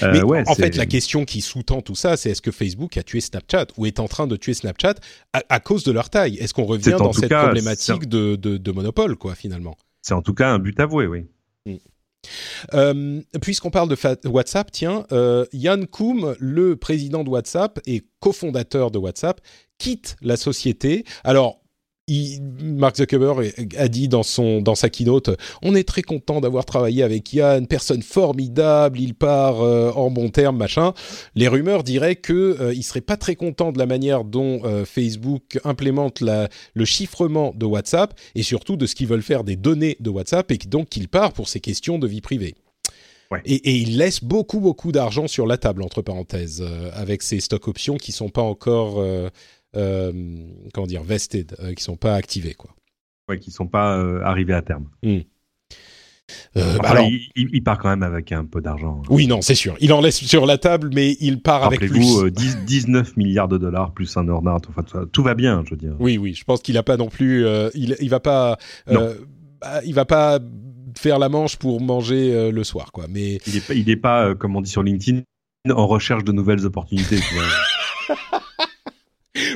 Euh, Mais ouais, en fait, la question qui sous-tend tout ça, c'est est-ce que Facebook a tué Snapchat ou est en train de tuer Snapchat à, cause de leur taille? Est-ce qu'on revient dans cette problématique de, de, de monopole, quoi, finalement? C'est en tout cas un but avoué, oui. Mm. Euh, puisqu'on parle de WhatsApp, tiens, euh, Yann Koum, le président de WhatsApp et cofondateur de WhatsApp, quitte la société. Alors, Mark Zuckerberg a dit dans son dans sa keynote, on est très content d'avoir travaillé avec Yann, personne formidable, il part euh, en bon terme, machin. Les rumeurs diraient que euh, il serait pas très content de la manière dont euh, Facebook implémente la, le chiffrement de WhatsApp et surtout de ce qu'ils veulent faire des données de WhatsApp et donc qu'il part pour ces questions de vie privée. Et, et, il laisse beaucoup beaucoup d'argent sur la table entre parenthèses avec ces stock options qui sont pas encore euh, comment dire, vested, euh, qui sont pas activés, quoi. Ouais, qui sont pas euh, arrivés à terme. Hmm. Bah il, part quand même avec un peu d'argent. Hein. Oui, non, c'est sûr. Il en laisse sur la table, mais il part avec plus. Rappelez-vous, 19 milliards de dollars plus un ordinateur. Enfin, tout va bien, je veux dire. Oui, oui. Je pense qu'il a pas non plus. il, il va pas. Bah, il va pas faire la manche pour manger le soir, quoi. Mais il est pas, il est pas comme on dit sur LinkedIn, en recherche de nouvelles opportunités.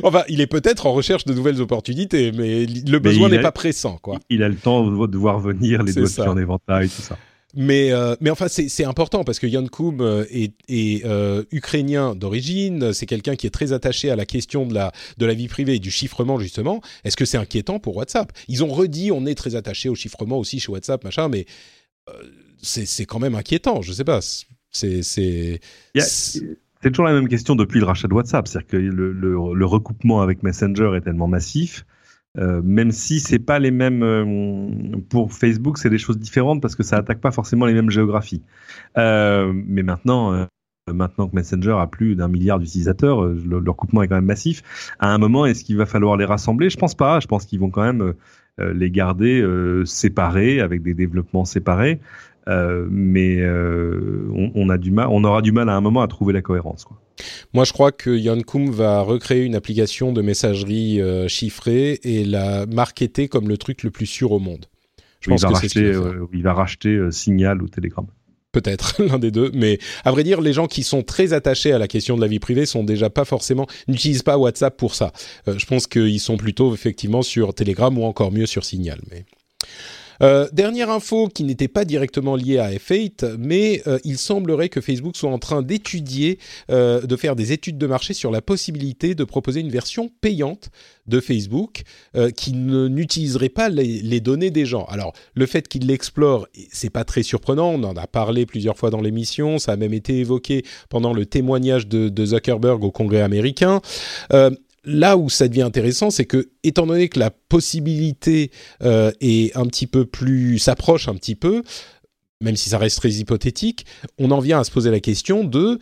enfin, il est peut-être en recherche de nouvelles opportunités, mais le besoin n'est pas pressant, quoi. Il a le temps de voir venir les dossiers en éventail, tout ça. Mais, euh, mais enfin, c'est important parce que Jan Koum euh, est, est euh, ukrainien d'origine. C'est quelqu'un qui est très attaché à la question de la, de la vie privée et du chiffrement, justement. Est-ce que c'est inquiétant pour WhatsApp? Ils ont redit on est très attaché au chiffrement aussi chez WhatsApp, machin, mais c'est quand même inquiétant. Je sais pas. C'est. C'est toujours la même question depuis le rachat de WhatsApp, c'est-à-dire que le, le, recoupement avec Messenger est tellement massif, euh, même si c'est pas les mêmes euh, pour Facebook, c'est des choses différentes parce que ça attaque pas forcément les mêmes géographies. Euh, mais maintenant, maintenant que Messenger a plus d'un milliard d'utilisateurs, le, recoupement est quand même massif. À un moment, est-ce qu'il va falloir les rassembler? Je pense pas. Je pense qu'ils vont quand même les garder séparés avec des développements séparés. Euh, mais euh, on, a du mal, on aura du mal à un moment à trouver la cohérence. Quoi. Moi, je crois que Yann Koum va recréer une application de messagerie euh, chiffrée et la marketer comme le truc le plus sûr au monde. Je pense il, va que racheter, il va racheter Signal ou Telegram peut-être l'un des deux, mais à vrai dire, les gens qui sont très attachés à la question de la vie privée sont déjà pas forcément n'utilisent pas WhatsApp pour ça. je pense qu'ils sont plutôt effectivement sur Telegram ou encore mieux sur Signal. Mais euh, dernière info qui n'était pas directement liée à F8, mais euh, il semblerait que Facebook soit en train d'étudier, euh, de faire des études de marché sur la possibilité de proposer une version payante de Facebook qui n'utiliserait pas les, données des gens. Alors, le fait qu'il l'explore, c'est pas très surprenant. On en a parlé plusieurs fois dans l'émission. Ça a même été évoqué pendant le témoignage de, de Zuckerberg au Congrès américain là où ça devient intéressant, c'est que, étant donné que la possibilité euh, est un petit peu plus s'approche un petit peu, même si ça reste très hypothétique, on en vient à se poser la question de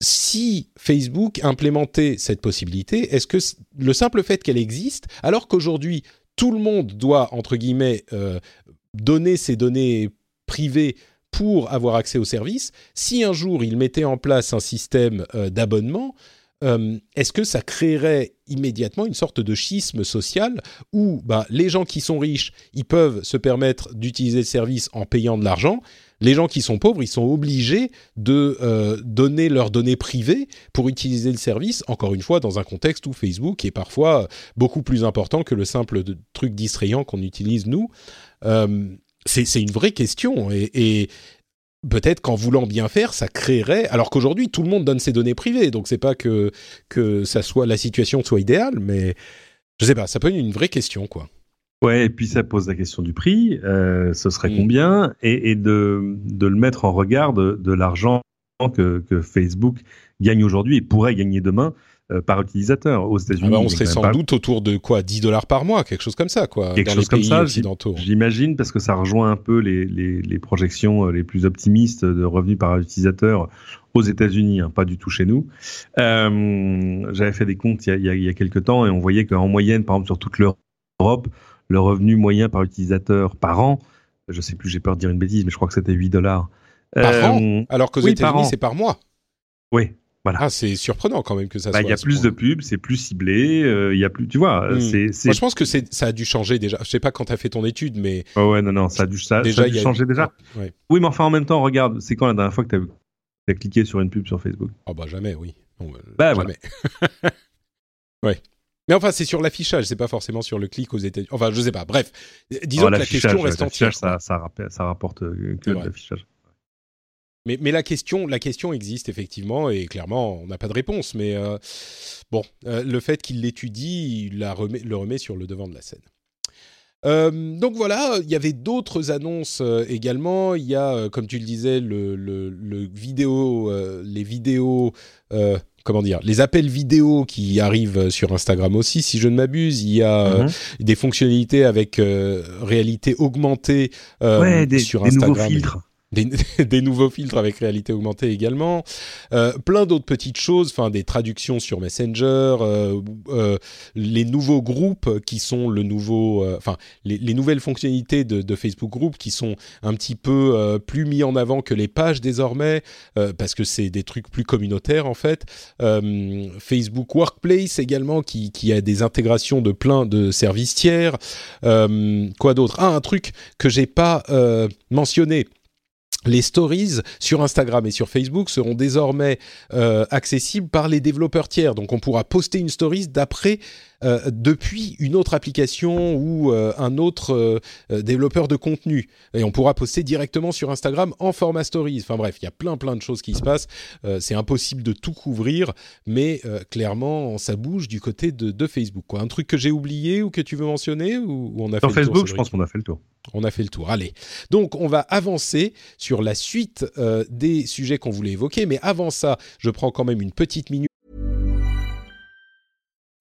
si Facebook implémentait cette possibilité, est-ce que le simple fait qu'elle existe, alors qu'aujourd'hui tout le monde doit, entre guillemets, euh, donner ses données privées pour avoir accès au service, si un jour il mettait en place un système euh, d'abonnement, euh, est-ce que ça créerait immédiatement une sorte de schisme social où bah, les gens qui sont riches, ils peuvent se permettre d'utiliser le service en payant de l'argent, les gens qui sont pauvres, ils sont obligés de euh, donner leurs données privées pour utiliser le service, encore une fois, dans un contexte où Facebook est parfois beaucoup plus important que le simple truc distrayant qu'on utilise nous. Euh, c'est une vraie question et peut-être qu'en voulant bien faire, ça créerait. Alors qu'aujourd'hui, tout le monde donne ses données privées, donc c'est pas que que ça soit la situation soit idéale, mais je sais pas, ça peut être une vraie question, quoi. Ouais, et puis ça pose la question du prix. Euh, ce serait mm. combien et, et de, de, le mettre en regard de, de l'argent que, que, Facebook gagne aujourd'hui et pourrait gagner demain par utilisateur aux États-Unis. Ah bah, on serait sans doute autour de quoi 10 dollars par mois, quelque chose comme ça, quoi. Quelque chose comme ça, j'imagine, parce que ça rejoint un peu les, les, les, projections euh, les plus optimistes de revenus par utilisateur aux États-Unis, hein, pas du tout chez nous. Euh, J'avais fait des comptes il y, a, il y a quelques temps et on voyait qu'en moyenne, par exemple, sur toute l'Europe, le revenu moyen par utilisateur par an, je sais plus, j'ai peur de dire une bêtise, mais je crois que c'était 8 dollars. Par an euh, Alors qu'aux États-Unis, c'est par mois. Oui, ah, c'est surprenant quand même que ça bah, soit. Il y a plus de pubs, c'est plus ciblé, euh, il y a plus, tu vois. Hmm. C'est, Moi, je pense que c'est, ça a dû changer déjà. Je sais pas quand tu as fait ton étude, mais. Oh ouais, non, non, ça a dû, ça, déjà, a dû changer déjà. Oui, mais enfin, en même temps, regarde, c'est quand la dernière fois que tu as, cliqué sur une pub sur Facebook? Oh bah jamais, oui. bah, bah jamais. ouais. Mais enfin, c'est sur l'affichage, c'est pas forcément sur le clic aux États-Unis. Enfin, je sais pas. Bref, disons oh, que la question reste entière. Ça, ça, ça, rapporte euh, que l'affichage. Mais, la, question, la question existe effectivement et clairement, on n'a pas de réponse. Mais euh, bon, euh, le fait qu'il l'étudie, il la remet, le remet sur le devant de la scène. Euh, donc voilà, il y avait d'autres annonces également. Il y a, comme tu le disais, le, le, vidéo, les vidéos, comment dire, les appels vidéo qui arrivent sur Instagram aussi, si je ne m'abuse. Il y a mhm. des fonctionnalités avec réalité augmentée sur Instagram. Des nouveaux filtres. des, nouveaux filtres avec réalité augmentée également, euh, plein d'autres petites choses, enfin des traductions sur Messenger, euh, euh, les nouveaux groupes qui sont le nouveau, enfin les, nouvelles fonctionnalités de, Facebook Group qui sont un petit peu plus mis en avant que les pages désormais parce que c'est des trucs plus communautaires en fait. Facebook Workplace également qui, qui, a des intégrations de plein de services tiers. quoi d'autre? Ah un truc que j'ai pas mentionné les stories sur Instagram et sur Facebook seront désormais euh, accessibles par les développeurs tiers. Donc on pourra poster une stories d'après euh, depuis une autre application ou euh, un autre développeur de contenu. Et on pourra poster directement sur Instagram en format stories. Enfin bref, il y a plein plein de choses qui se passent. c'est impossible de tout couvrir, mais clairement ça bouge du côté de, Facebook. Quoi. Un truc que j'ai oublié ou que tu veux mentionner ou, on a sur Facebook, je pense qu'on a fait le tour. On a fait le tour. Allez. Donc, on va avancer sur la suite euh, des sujets qu'on voulait évoquer. Mais avant ça, je prends quand même une petite minute.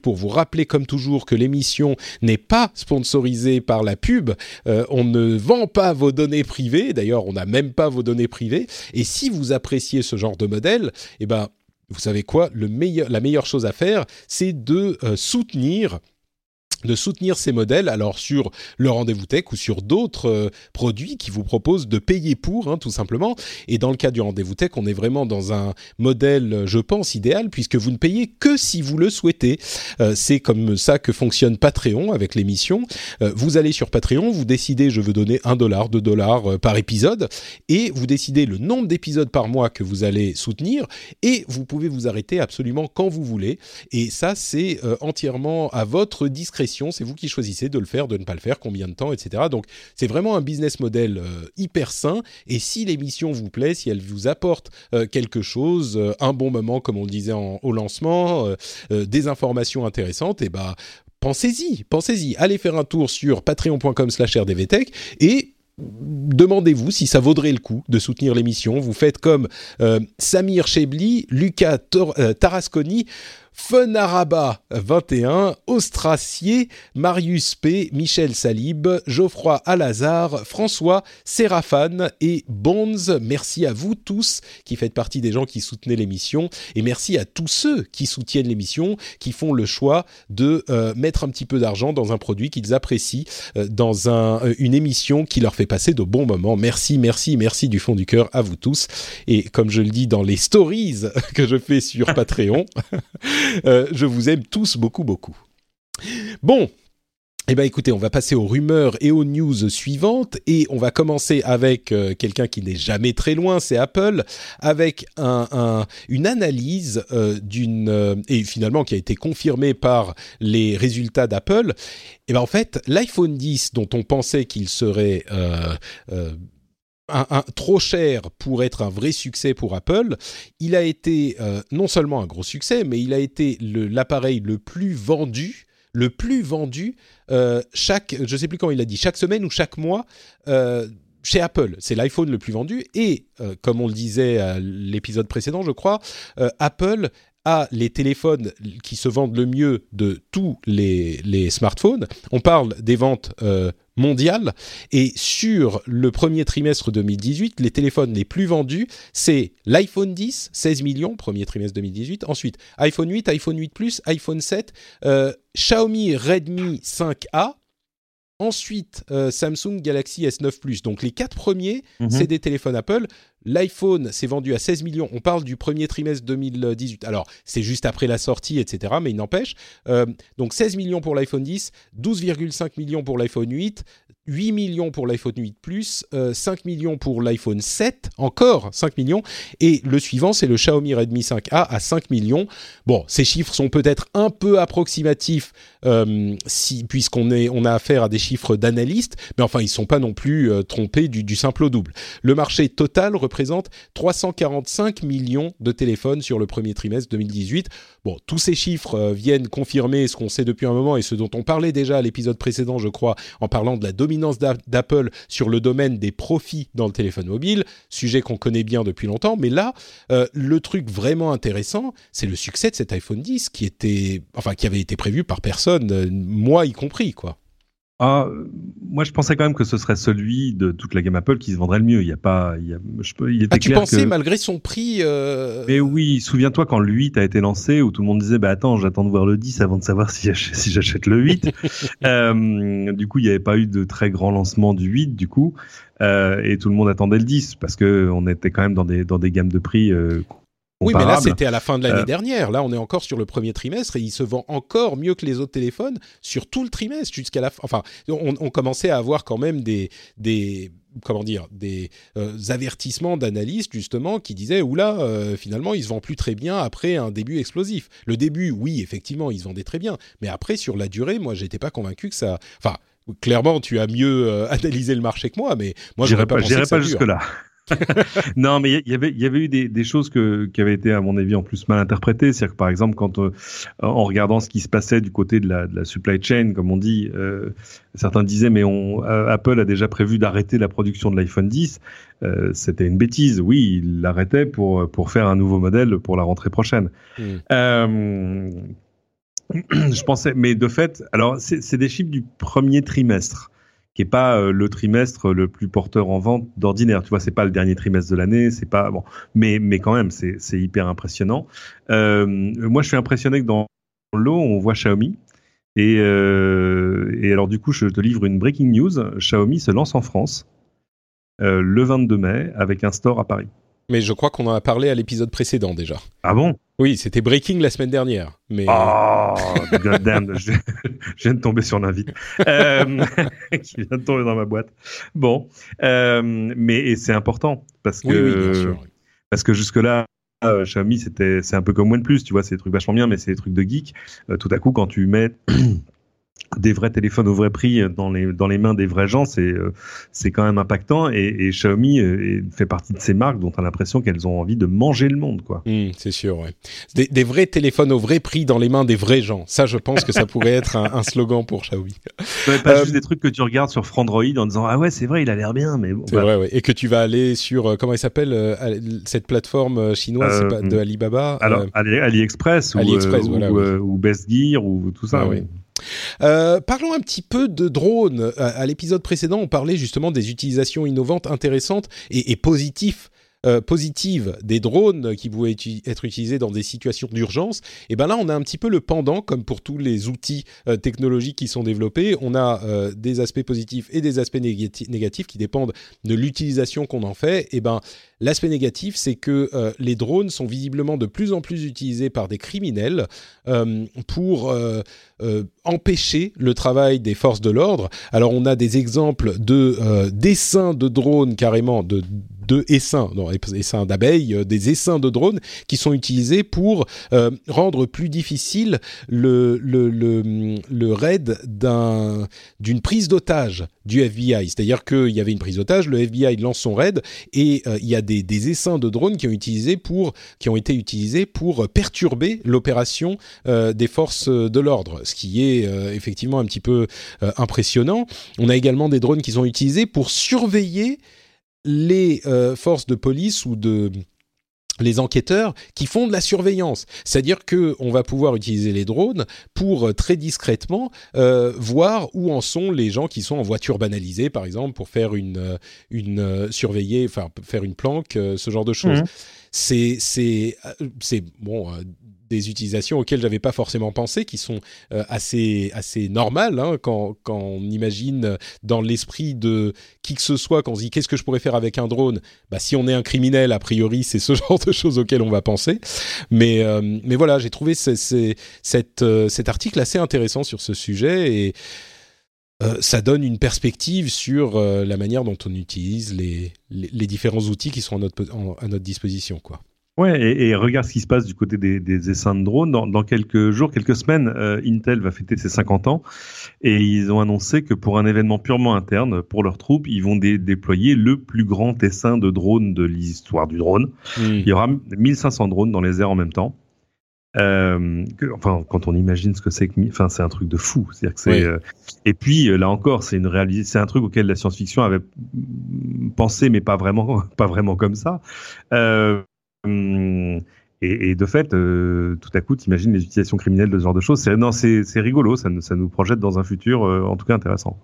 Pour vous rappeler, comme toujours, que l'émission n'est pas sponsorisée par la pub, euh, on ne vend pas vos données privées. D'ailleurs, on n'a même pas vos données privées. Et si vous appréciez ce genre de modèle, eh ben, vous savez quoi? La meilleure chose à faire, c'est de euh, soutenir de soutenir ces modèles, alors sur le rendez-vous tech ou sur d'autres euh, produits qui vous proposent de payer pour, hein, tout simplement. Et dans le cas du rendez-vous tech, on est vraiment dans un modèle, je pense, idéal, puisque vous ne payez que si vous le souhaitez. Euh, c'est comme ça que fonctionne Patreon avec l'émission. Euh, vous allez sur Patreon, vous décidez, je veux donner un dollar, deux dollars par épisode, et vous décidez le nombre d'épisodes par mois que vous allez soutenir, et vous pouvez vous arrêter absolument quand vous voulez. Et ça, c'est entièrement à votre discrétion c'est vous qui choisissez de le faire, de ne pas le faire, combien de temps, etc. Donc c'est vraiment un business model euh, hyper sain. Et si l'émission vous plaît, si elle vous apporte euh, quelque chose, euh, un bon moment comme on le disait au lancement, des informations intéressantes, et eh ben pensez-y, pensez-y. Allez faire un tour sur patreon.com/rdvtech et demandez-vous si ça vaudrait le coup de soutenir l'émission. Vous faites comme Samir Chebli, Lucas Tarasconi, Fenaraba 21, Ostracier, Marius P, Michel Salib, Geoffroy Alazar, François, Séraphane et Bonds. Merci à vous tous qui faites partie des gens qui soutenaient l'émission et merci à tous ceux qui soutiennent l'émission, qui font le choix de euh, mettre un petit peu d'argent dans un produit qu'ils apprécient, euh, dans un, euh, une émission qui leur fait passer de bons moments. Merci, merci, merci du fond du cœur à vous tous. Et comme je le dis dans les stories que je fais sur Patreon, Euh, je vous aime tous beaucoup, beaucoup. Bon, eh bien, écoutez, on va passer aux rumeurs et aux news suivantes et on va commencer avec euh, quelqu'un qui n'est jamais très loin, c'est Apple, avec une analyse euh, d'une et finalement qui a été confirmée par les résultats d'Apple. Eh bien, en fait, l'iPhone 10 dont on pensait qu'il serait un, trop cher pour être un vrai succès pour Apple, il a été euh, non seulement un gros succès, mais il a été l'appareil le, plus vendu, le plus vendu euh, chaque, je sais plus quand il a dit, chaque semaine ou chaque mois. Euh, chez Apple, c'est l'iPhone le plus vendu et, comme on le disait à l'épisode précédent, je crois, Apple a les téléphones qui se vendent le mieux de tous les, les smartphones. On parle des ventes mondiale. Et sur le premier trimestre 2018, les téléphones les plus vendus, c'est l'iPhone 10, 16 millions, premier trimestre 2018. Ensuite, iPhone 8, iPhone 8 Plus, iPhone 7, euh, Xiaomi Redmi 5A, Ensuite, euh, Samsung Galaxy S9 Plus. Donc les quatre premiers, mhm. c'est des téléphones Apple. L'iPhone s'est vendu à 16 millions. On parle du premier trimestre 2018. Alors, c'est juste après la sortie, etc. Mais il n'empêche. Euh, donc 16 millions pour l'iPhone 10, 12,5 millions pour l'iPhone 8, 8 millions pour l'iPhone 8 Plus, 5 euh, millions pour l'iPhone 7, encore 5 millions, et le suivant c'est le Xiaomi Redmi 5A à 5 millions. Bon, ces chiffres sont peut-être un peu approximatifs euh, puisqu'on on a affaire à des chiffres d'analystes, mais enfin ils sont pas non plus euh, trompés du, du, simple au double. Le marché total représente 345 millions de téléphones sur le premier trimestre 2018. Bon, tous ces chiffres viennent confirmer ce qu'on sait depuis un moment et ce dont on parlait déjà à l'épisode précédent, je crois, en parlant de la domination d'Apple sur le domaine des profits dans le téléphone mobile, sujet qu'on connaît bien depuis longtemps. Mais là, euh, le truc vraiment intéressant, c'est le succès de cet iPhone 10 qui était, enfin, qui avait été prévu par personne, euh, moi y compris, quoi. Ah, moi, je pensais quand même que ce serait celui de toute la gamme Apple qui se vendrait le mieux. Il y a pas, il, y a, je peux, il était ah, tu pensais malgré son prix euh... Mais oui, souviens-toi quand le 8 a été lancé, où tout le monde disait, bah attends, j'attends de voir le 10 avant de savoir si j'achète, si j'achète le 8. euh, du coup, il n'y avait pas eu de très grand lancement du 8, du coup, euh, et tout le monde attendait le 10 parce que on était quand même dans des dans des gammes de prix euh, oui, mais là, c'était à la fin de l'année euh, dernière. Là, on est encore sur le premier trimestre et il se vend encore mieux que les autres téléphones sur tout le trimestre jusqu'à la fin. Enfin, on, commençait à avoir quand même des, des comment dire, des euh, avertissements d'analystes justement qui disaient oula, euh, finalement, il se vend plus très bien après un début explosif. Le début, oui, effectivement, il se vendait très bien, mais après, sur la durée, moi, j'étais pas convaincu que ça. Enfin, clairement, tu as mieux analysé le marché que moi, mais moi, je pas, pas, pas jusque là. non, mais il y avait, il y avait eu des, des choses que, qui avaient été, à mon avis, en plus mal interprétées. C'est-à-dire que, par exemple, quand, euh, en regardant ce qui se passait du côté de la, de la supply chain, comme on dit, euh, certains disaient, mais on, euh, Apple a déjà prévu d'arrêter la production de l'iPhone 10. C'était une bêtise. Oui, il l'arrêtait pour, pour faire un nouveau modèle pour la rentrée prochaine. Mm. je pensais, mais de fait, alors, c'est des chiffres du premier trimestre qui est pas euh, le trimestre le plus porteur en vente d'ordinaire. Tu vois, c'est pas le dernier trimestre de l'année, c'est pas bon, mais mais quand même, c'est c'est hyper impressionnant. Euh, moi, je suis impressionné que dans l'eau, on voit Xiaomi. Et, euh, et alors du coup, je te livre une breaking news. Xiaomi se lance en France le 22 mai avec un store à Paris. Mais je crois qu'on en a parlé à l'épisode précédent déjà. Ah bon? Oui, c'était Breaking la semaine dernière. Mais... Oh, goddamn, je, je, viens de tomber sur l'invite. Euh, qui vient de tomber dans ma boîte. Bon, euh, mais c'est important parce que, oui, oui, bien sûr. parce que jusque-là, euh, Xiaomi, c'est un peu comme OnePlus, tu vois, c'est des trucs vachement bien, mais c'est des trucs de geek. Euh, tout à coup, quand tu mets des vrais téléphones au vrai prix dans les dans les mains des vrais gens, c'est euh, c'est quand même impactant. Et, et Xiaomi euh, fait partie de ces marques dont on a l'impression qu'elles ont envie de manger le monde, quoi. Mmh, c'est sûr, ouais. Des, des, vrais téléphones au vrai prix dans les mains des vrais gens. Ça, je pense que ça pourrait être un, un, slogan pour Xiaomi. Ouais, pas euh, juste des trucs que tu regardes sur Frandroid en disant ah ouais c'est vrai il a l'air bien, mais bon, c'est vrai, ouais. Et que tu vas aller sur euh, comment il s'appelle cette plateforme chinoise pas, de Alibaba. Alors AliExpress, AliExpress ou, voilà, ou, oui. ou, Best Gear ou tout ça. Ah, oui. Euh, parlons un petit peu de drones. À, l'épisode précédent, on parlait justement des utilisations innovantes, intéressantes et positives euh, positive des drones qui pouvaient être utilisés dans des situations d'urgence, et ben là on a un petit peu le pendant, comme pour tous les outils euh, technologiques qui sont développés, on a euh, des aspects positifs et des aspects négati négatifs qui dépendent de l'utilisation qu'on en fait. Et ben l'aspect négatif, c'est que les drones sont visiblement de plus en plus utilisés par des criminels pour empêcher le travail des forces de l'ordre. Alors on a des exemples de dessins de drones carrément de de essaims, non, essaims d'abeilles, euh, des essaims de drones qui sont utilisés pour euh, rendre plus difficile le, raid d'une prise d'otage du FBI. C'est-à-dire qu'il y avait une prise d'otage, le FBI lance son raid et euh, il y a des, essaims de drones qui ont, qui ont été utilisés pour perturber l'opération des forces de l'ordre, ce qui est effectivement un petit peu impressionnant. On a également des drones qui sont utilisés pour surveiller les euh, forces de police ou de les enquêteurs qui font de la surveillance, c'est-à-dire que on va pouvoir utiliser les drones pour euh, très discrètement euh, voir où en sont les gens qui sont en voiture banalisée, par exemple, pour faire une une euh, surveiller, enfin faire une planque, ce genre de choses. Mmh. C'est c'est c'est bon des utilisations auxquelles j'avais pas forcément pensé, qui sont euh, assez assez normales hein, quand, quand on imagine dans l'esprit de qui que ce soit quand on se dit qu'est-ce que je pourrais faire avec un drone? Bah si on est un criminel, a priori c'est ce genre de choses auxquelles on va penser. Mais euh, mais voilà, j'ai trouvé cet euh, article assez intéressant sur ce sujet et euh, ça donne une perspective sur euh, la manière dont on utilise les, les, différents outils qui sont à notre, à notre disposition, quoi. Ouais, et, et, regarde ce qui se passe du côté des, des essaims de drones. Dans, dans, quelques jours, quelques semaines, euh, Intel va fêter ses 50 ans et ils ont annoncé que pour un événement purement interne, pour leurs troupes, ils vont dé déployer le plus grand essaim de drones de l'histoire du drone. Mmh. Il y aura 1500 drones dans les airs en même temps. Euh, que, enfin, quand on imagine ce que c'est que, enfin, c'est un truc de fou. C'est-à-dire que c'est. Oui. Euh, et puis là encore, c'est une réalité, c'est un truc auquel la science-fiction avait pensé, mais pas vraiment, pas vraiment comme ça. Euh, et, et, de fait, euh, tout à coup, tu imagines les utilisations criminelles de ce genre de choses? C'est, non, c'est, c'est rigolo, ça, ça, nous projette dans un futur, euh, en tout cas, intéressant.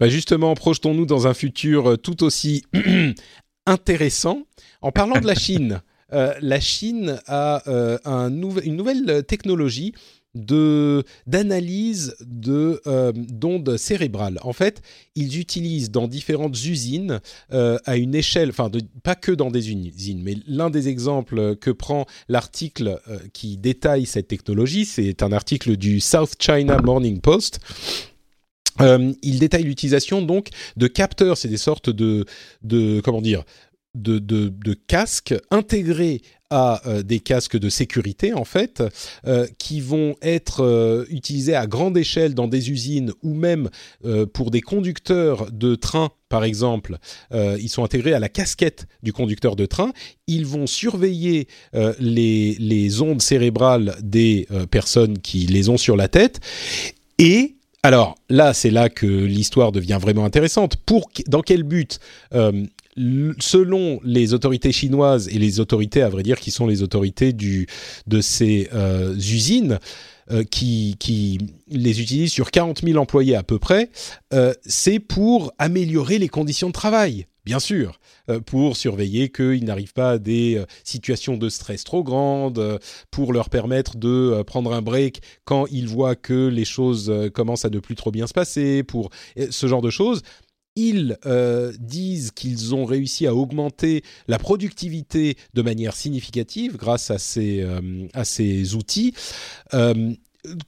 Bah justement, projetons-nous dans un futur euh, tout aussi intéressant. En parlant de la Chine, euh, la Chine a un nou une nouvelle technologie de d'analyse de euh, d'ondes cérébrales. En fait, ils utilisent dans différentes usines euh, à une échelle, enfin pas que dans des usines, mais l'un des exemples que prend l'article euh, qui détaille cette technologie, c'est un article du South China Morning Post. Il détaille l'utilisation donc de capteurs, c'est des sortes de, de comment dire, de, casques intégrés à euh, des casques de sécurité en fait, euh, qui vont être euh, utilisés à grande échelle dans des usines ou même pour des conducteurs de train par exemple, ils sont intégrés à la casquette du conducteur de train. Ils vont surveiller les, les, ondes cérébrales des personnes qui les ont sur la tête et alors là, c'est là que l'histoire devient vraiment intéressante. Pour dans quel but selon les autorités chinoises et les autorités, à vrai dire, qui sont les autorités de ces euh, usines, euh, qui, les utilisent sur 40 000 employés à peu près, euh, c'est pour améliorer les conditions de travail, bien sûr, pour surveiller qu'ils n'arrivent pas à des situations de stress trop grandes, pour leur permettre de prendre un break quand ils voient que les choses commencent à ne plus trop bien se passer, pour ce genre de choses ils euh, disent qu'ils ont réussi à augmenter la productivité de manière significative grâce à ces, euh, à ces outils. Euh,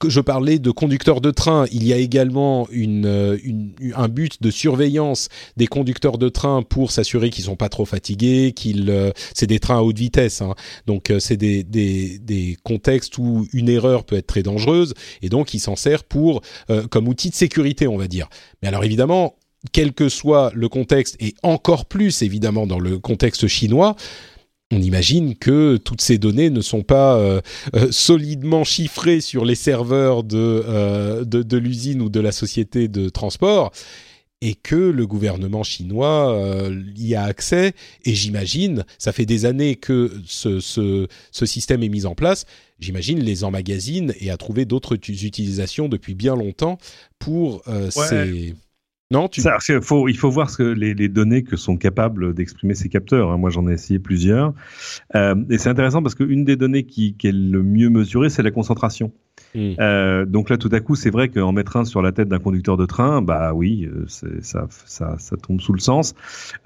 je parlais de conducteurs de train, il y a également un but de surveillance des conducteurs de train pour s'assurer qu'ils sont pas trop fatigués, qu'ils c'est des trains à haute vitesse, hein. donc c'est des, des, contextes où une erreur peut être très dangereuse et donc il s'en sert pour comme outil de sécurité, on va dire. Mais alors évidemment, quel que soit le contexte, et encore plus évidemment dans le contexte chinois, on imagine que toutes ces données ne sont pas euh, euh, solidement chiffrées sur les serveurs euh, de, de, l'usine ou de la société de transport et que le gouvernement chinois y a accès. Et j'imagine, ça fait des années que ce, ce, ce système est mis en place, j'imagine les emmagasine et a trouvé d'autres utilisations depuis bien longtemps pour ces non, tu... Ça, faut, il faut voir ce que les, les données que sont capables d'exprimer ces capteurs. Hein. Moi, j'en ai essayé plusieurs. Euh, et c'est intéressant parce qu'une des données qui, qui, est le mieux mesurée, c'est la concentration. Hmm. Euh, donc là, tout à coup, c'est vrai qu'en mettre un sur la tête d'un conducteur de train, bah oui, euh, ça, ça, ça, tombe sous le sens.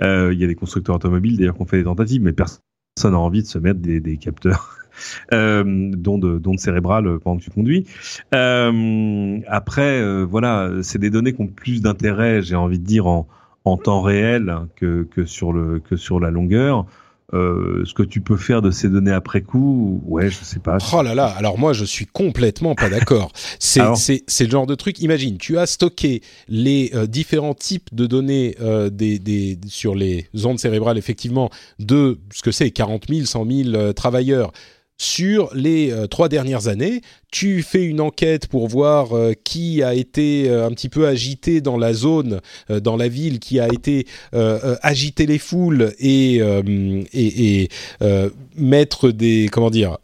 Euh, il y a des constructeurs automobiles d'ailleurs qui ont fait des tentatives, mais personne n'a envie de se mettre des, des capteurs euh, d'ondes cérébrales pendant que tu conduis. Euh, après, euh, voilà, c'est des données qui ont plus d'intérêt, j'ai envie de dire, en, en temps réel que, que, sur le, que sur la longueur. Euh, ce que tu peux faire de ces données après coup, ouais, je sais pas. Oh là là, alors moi je suis complètement pas d'accord. C'est c'est le genre de truc. Imagine, tu as stocké les euh, différents types de données euh, des, des sur les ondes cérébrales effectivement de ce que c'est 40 000, 100 000 travailleurs sur les euh, trois dernières années. Tu fais une enquête pour voir euh, qui a été euh, un petit peu agité dans la zone, dans la ville, qui a été agité les foules et, et, mettre des comment dire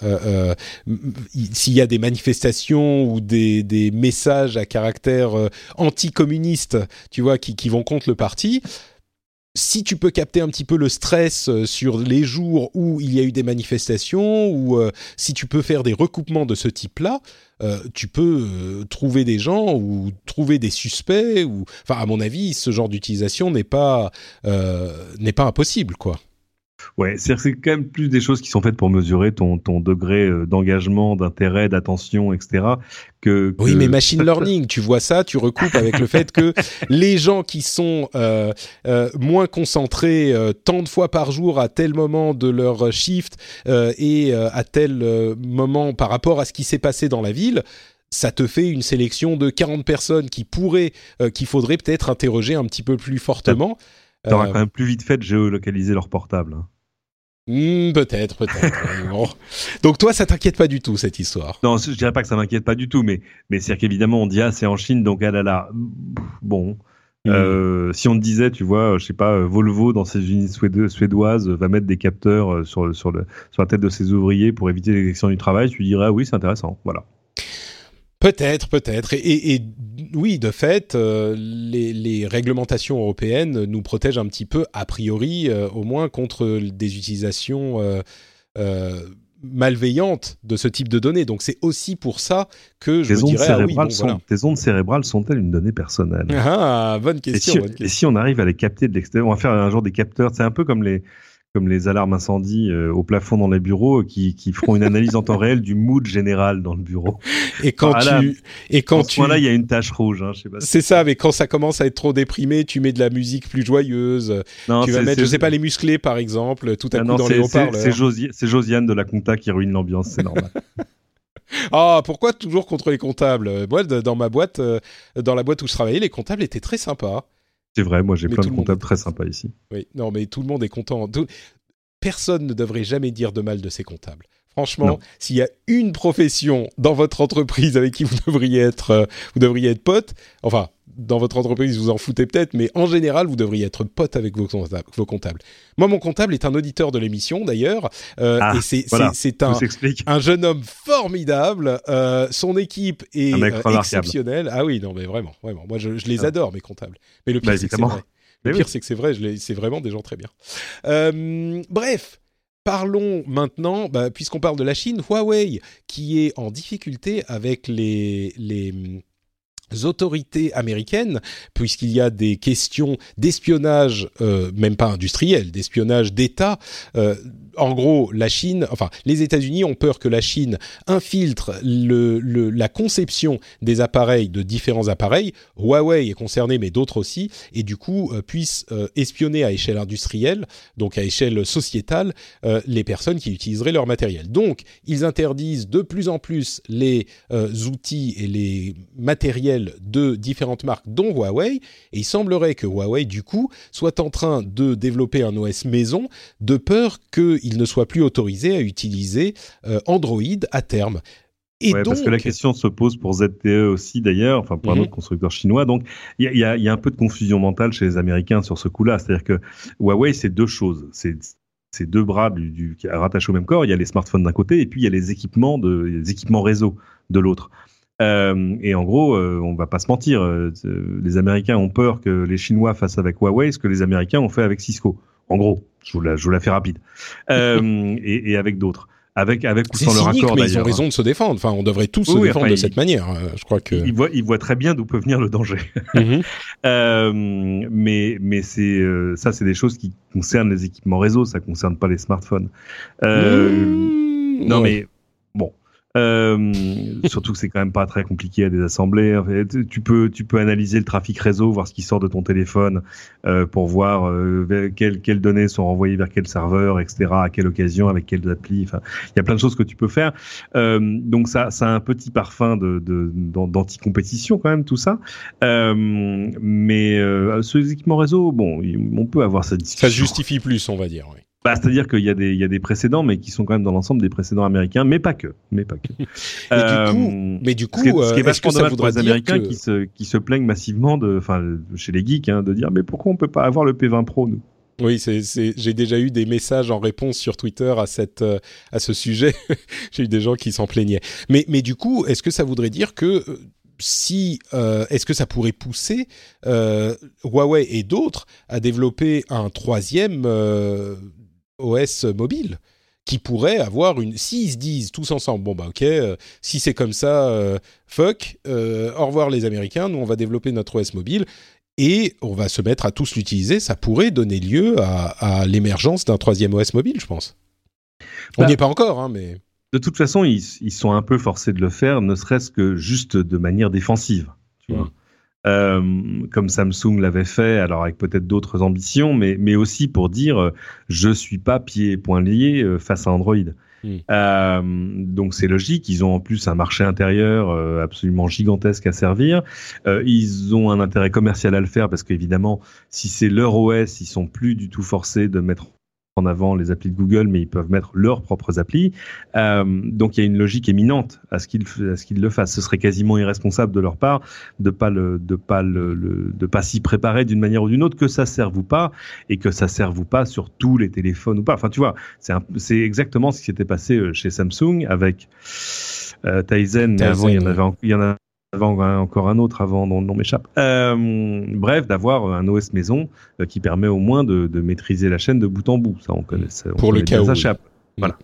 s'il y a des manifestations ou des, des messages à caractère anticommuniste, tu vois, qui, qui vont contre le parti si tu peux capter un petit peu le stress euh, sur les jours où il y a eu des manifestations, ou euh, si tu peux faire des recoupements de ce type-là, euh, tu peux trouver des gens ou trouver des suspects. Ou, enfin, à mon avis, ce genre d'utilisation n'est pas n'est pas impossible, quoi. Ouais, c'est quand même plus des choses qui sont faites pour mesurer ton, ton degré euh, d'engagement, d'intérêt, d'attention, etc. Que, Oui, mais machine learning, tu vois ça, tu recoupes avec le fait que les gens qui sont euh, euh, moins concentrés tant de fois par jour à tel moment de leur shift et à tel moment par rapport à ce qui s'est passé dans la ville, ça te fait une sélection de 40 personnes qui pourraient, qu'il faudrait peut-être interroger un petit peu plus fortement. T'auras quand même plus vite fait de géolocaliser leur portable. Hein. Hmm, peut-être, peut-être. Donc toi, ça t'inquiète pas du tout cette histoire? Non, je dirais pas que ça m'inquiète pas du tout, mais mais c'est qu'évidemment on dit ah c'est en Chine donc ah là là bon. Hmm. Euh, si on te disait, tu vois, je sais pas, Volvo dans ses usines suédoises va mettre des capteurs euh, sur, sur, le, sur la tête de ses ouvriers pour éviter l'élection du travail, tu dirais ah oui c'est intéressant, voilà. Peut-être, peut-être. Et, oui, de fait, euh, les, réglementations européennes nous protègent un petit peu, a priori, euh, au moins contre des utilisations euh, malveillantes de ce type de données. Donc c'est aussi pour ça que je dirais, ah oui, tes ondes cérébrales sont-elles une donnée personnelle? Ah, bonne question, et bonne question. Et si on arrive à les capter de l'extérieur, on va faire un genre des capteurs. C'est un peu comme les comme les alarmes incendie euh, au plafond dans les bureaux qui, qui feront une analyse en temps réel du mood général dans le bureau. Et quand tu et quand tu là il y a une tache rouge hein. C'est ça mais quand ça commence à être trop déprimé, tu mets de la musique plus joyeuse. Non, tu vas mettre je sais pas les musclés par exemple, tout à ah coup dans les haut-parleurs. C'est Josiane de la compta qui ruine l'ambiance, c'est normal. Ah, pourquoi toujours contre les comptables? Moi, dans ma boîte, euh, dans la boîte où je travaillais, les comptables étaient très sympas. C'est vrai, moi j'ai plein de comptables très sympas ici. Oui, non, mais tout le monde est content. Personne ne devrait jamais dire de mal de ses comptables. Franchement, s'il y a une profession dans votre entreprise avec qui vous devriez être, euh, vous devriez être pote, enfin, dans votre entreprise, vous en foutez peut-être, mais en général, vous devriez être pote avec vos comptables. Vos comptables. Moi, mon comptable est un auditeur de l'émission, d'ailleurs, euh, ah, et c'est un, un jeune homme formidable. Euh, son équipe est euh, exceptionnelle. Ah oui, non, mais vraiment, vraiment. Moi, je, les ah. adore, mes comptables. Mais le pire, bah, c'est que c'est vrai. Le pire, c'est que c'est vrai. C'est vraiment des gens très bien. bref. Parlons maintenant, bah, puisqu'on parle de la Chine, Huawei, qui est en difficulté avec les, les autorités américaines, puisqu'il y a des questions d'espionnage, euh, même pas industriel, d'espionnage d'État. Euh, en gros, la Chine, enfin, les États-Unis ont peur que la Chine infiltre la conception des appareils, de différents appareils. Huawei est concerné, mais d'autres aussi, et du coup euh, puisse espionner à échelle industrielle, donc à échelle sociétale, les personnes qui utiliseraient leur matériel. Donc, ils interdisent de plus en plus les outils et les matériels de différentes marques, dont Huawei. Et il semblerait que Huawei, du coup, soit en train de développer un OS maison de peur qu'il ne soit plus autorisé à utiliser euh, Android à terme. Et donc... parce que la question se pose pour ZTE aussi d'ailleurs, enfin pour un mhm. autre constructeur chinois. Donc il y a, y a, un peu de confusion mentale chez les Américains sur ce coup-là. C'est-à-dire que Huawei, c'est deux choses. C'est ces deux bras du, du, rattachés au même corps. Il y a les smartphones d'un côté et puis il y a les équipements de les équipements réseau de l'autre. Euh, et en gros, euh, on va pas se mentir, euh, les Américains ont peur que les Chinois fassent avec Huawei ce que les Américains ont fait avec Cisco. En gros, je vous la, je vous la fais rapide. et, et, avec d'autres. Avec, avec ou sans leur accord mais ils ont raison de se défendre. Enfin, on devrait tous se défendre de cette manière. Je crois que ils voient, ils voient très bien d'où peut venir le danger. Mhm. mais, mais c'est ça, c'est des choses qui concernent les équipements réseau. Ça concerne pas les smartphones. Mmh. non, mais bon, euh, surtout que c'est quand même pas très compliqué à désassembler. En fait, tu peux tu peux analyser le trafic réseau, voir ce qui sort de ton téléphone euh, pour voir euh, quelles, quelles données sont renvoyées vers quel serveur, etc. À quelle occasion, avec quelles applis. Enfin, il y a plein de choses que tu peux faire. Euh, donc ça ça a un petit parfum de d'anti-compétition quand même tout ça. Euh, mais ce équipement réseau, bon, on peut avoir cette discussion. Ça justifie plus, on va dire. Oui. Bah, c'est-à-dire qu'il y a des il y a des précédents, mais qui sont quand même dans l'ensemble des précédents américains, mais pas que, mais pas que. euh, du coup, mais du coup, ce qui est, ce qui est vachement dommage pour les Américains qui se qui se plaignent massivement de, chez les geeks, hein, de dire mais pourquoi on peut pas avoir le P20 Pro nous? Oui, c'est, j'ai déjà eu des messages en réponse sur Twitter à cette euh, à ce sujet. j'ai eu des gens qui s'en plaignaient. Mais mais du coup, est-ce que ça voudrait dire que euh, si euh, est-ce que ça pourrait pousser euh, Huawei et d'autres à développer un troisième euh, OS mobile qui pourrait avoir une. S'ils se disent tous ensemble, bon bah ok, euh, si c'est comme ça, euh, fuck, euh, au revoir les Américains, nous on va développer notre OS mobile et on va se mettre à tous l'utiliser, ça pourrait donner lieu à, l'émergence d'un troisième OS mobile, je pense. On n'y bah, est pas encore, hein, mais. De toute façon, ils, sont un peu forcés de le faire, ne serait-ce que juste de manière défensive. Tu vois. Mm. Euh, comme Samsung l'avait fait, alors avec peut-être d'autres ambitions, mais, mais aussi pour dire euh, je suis pas pieds et poings liés euh, face à Android. Hmm. Euh, donc c'est logique. Ils ont en plus un marché intérieur absolument gigantesque à servir. ils ont un intérêt commercial à le faire parce qu'évidemment, si c'est leur OS, ils sont plus du tout forcés de mettre en avant les applis de Google, mais ils peuvent mettre leurs propres applis. Euh, donc il y a une logique éminente à ce qu'ils le fassent. Ce serait quasiment irresponsable de leur part de pas le de pas le, de pas s'y préparer d'une manière ou d'une autre, que ça serve ou pas, et que ça serve ou pas sur tous les téléphones ou pas. Enfin tu vois, c'est exactement ce qui s'était passé euh, chez Samsung avec euh, Tizen, mais avant il y en avait il y en a avant encore un autre avant dont le nom m'échappe. Euh, bref, d'avoir un OS maison euh, qui permet au moins de, de, maîtriser la chaîne de bout en bout. Ça, on connaît. Ça, Pour le cas où. Voilà.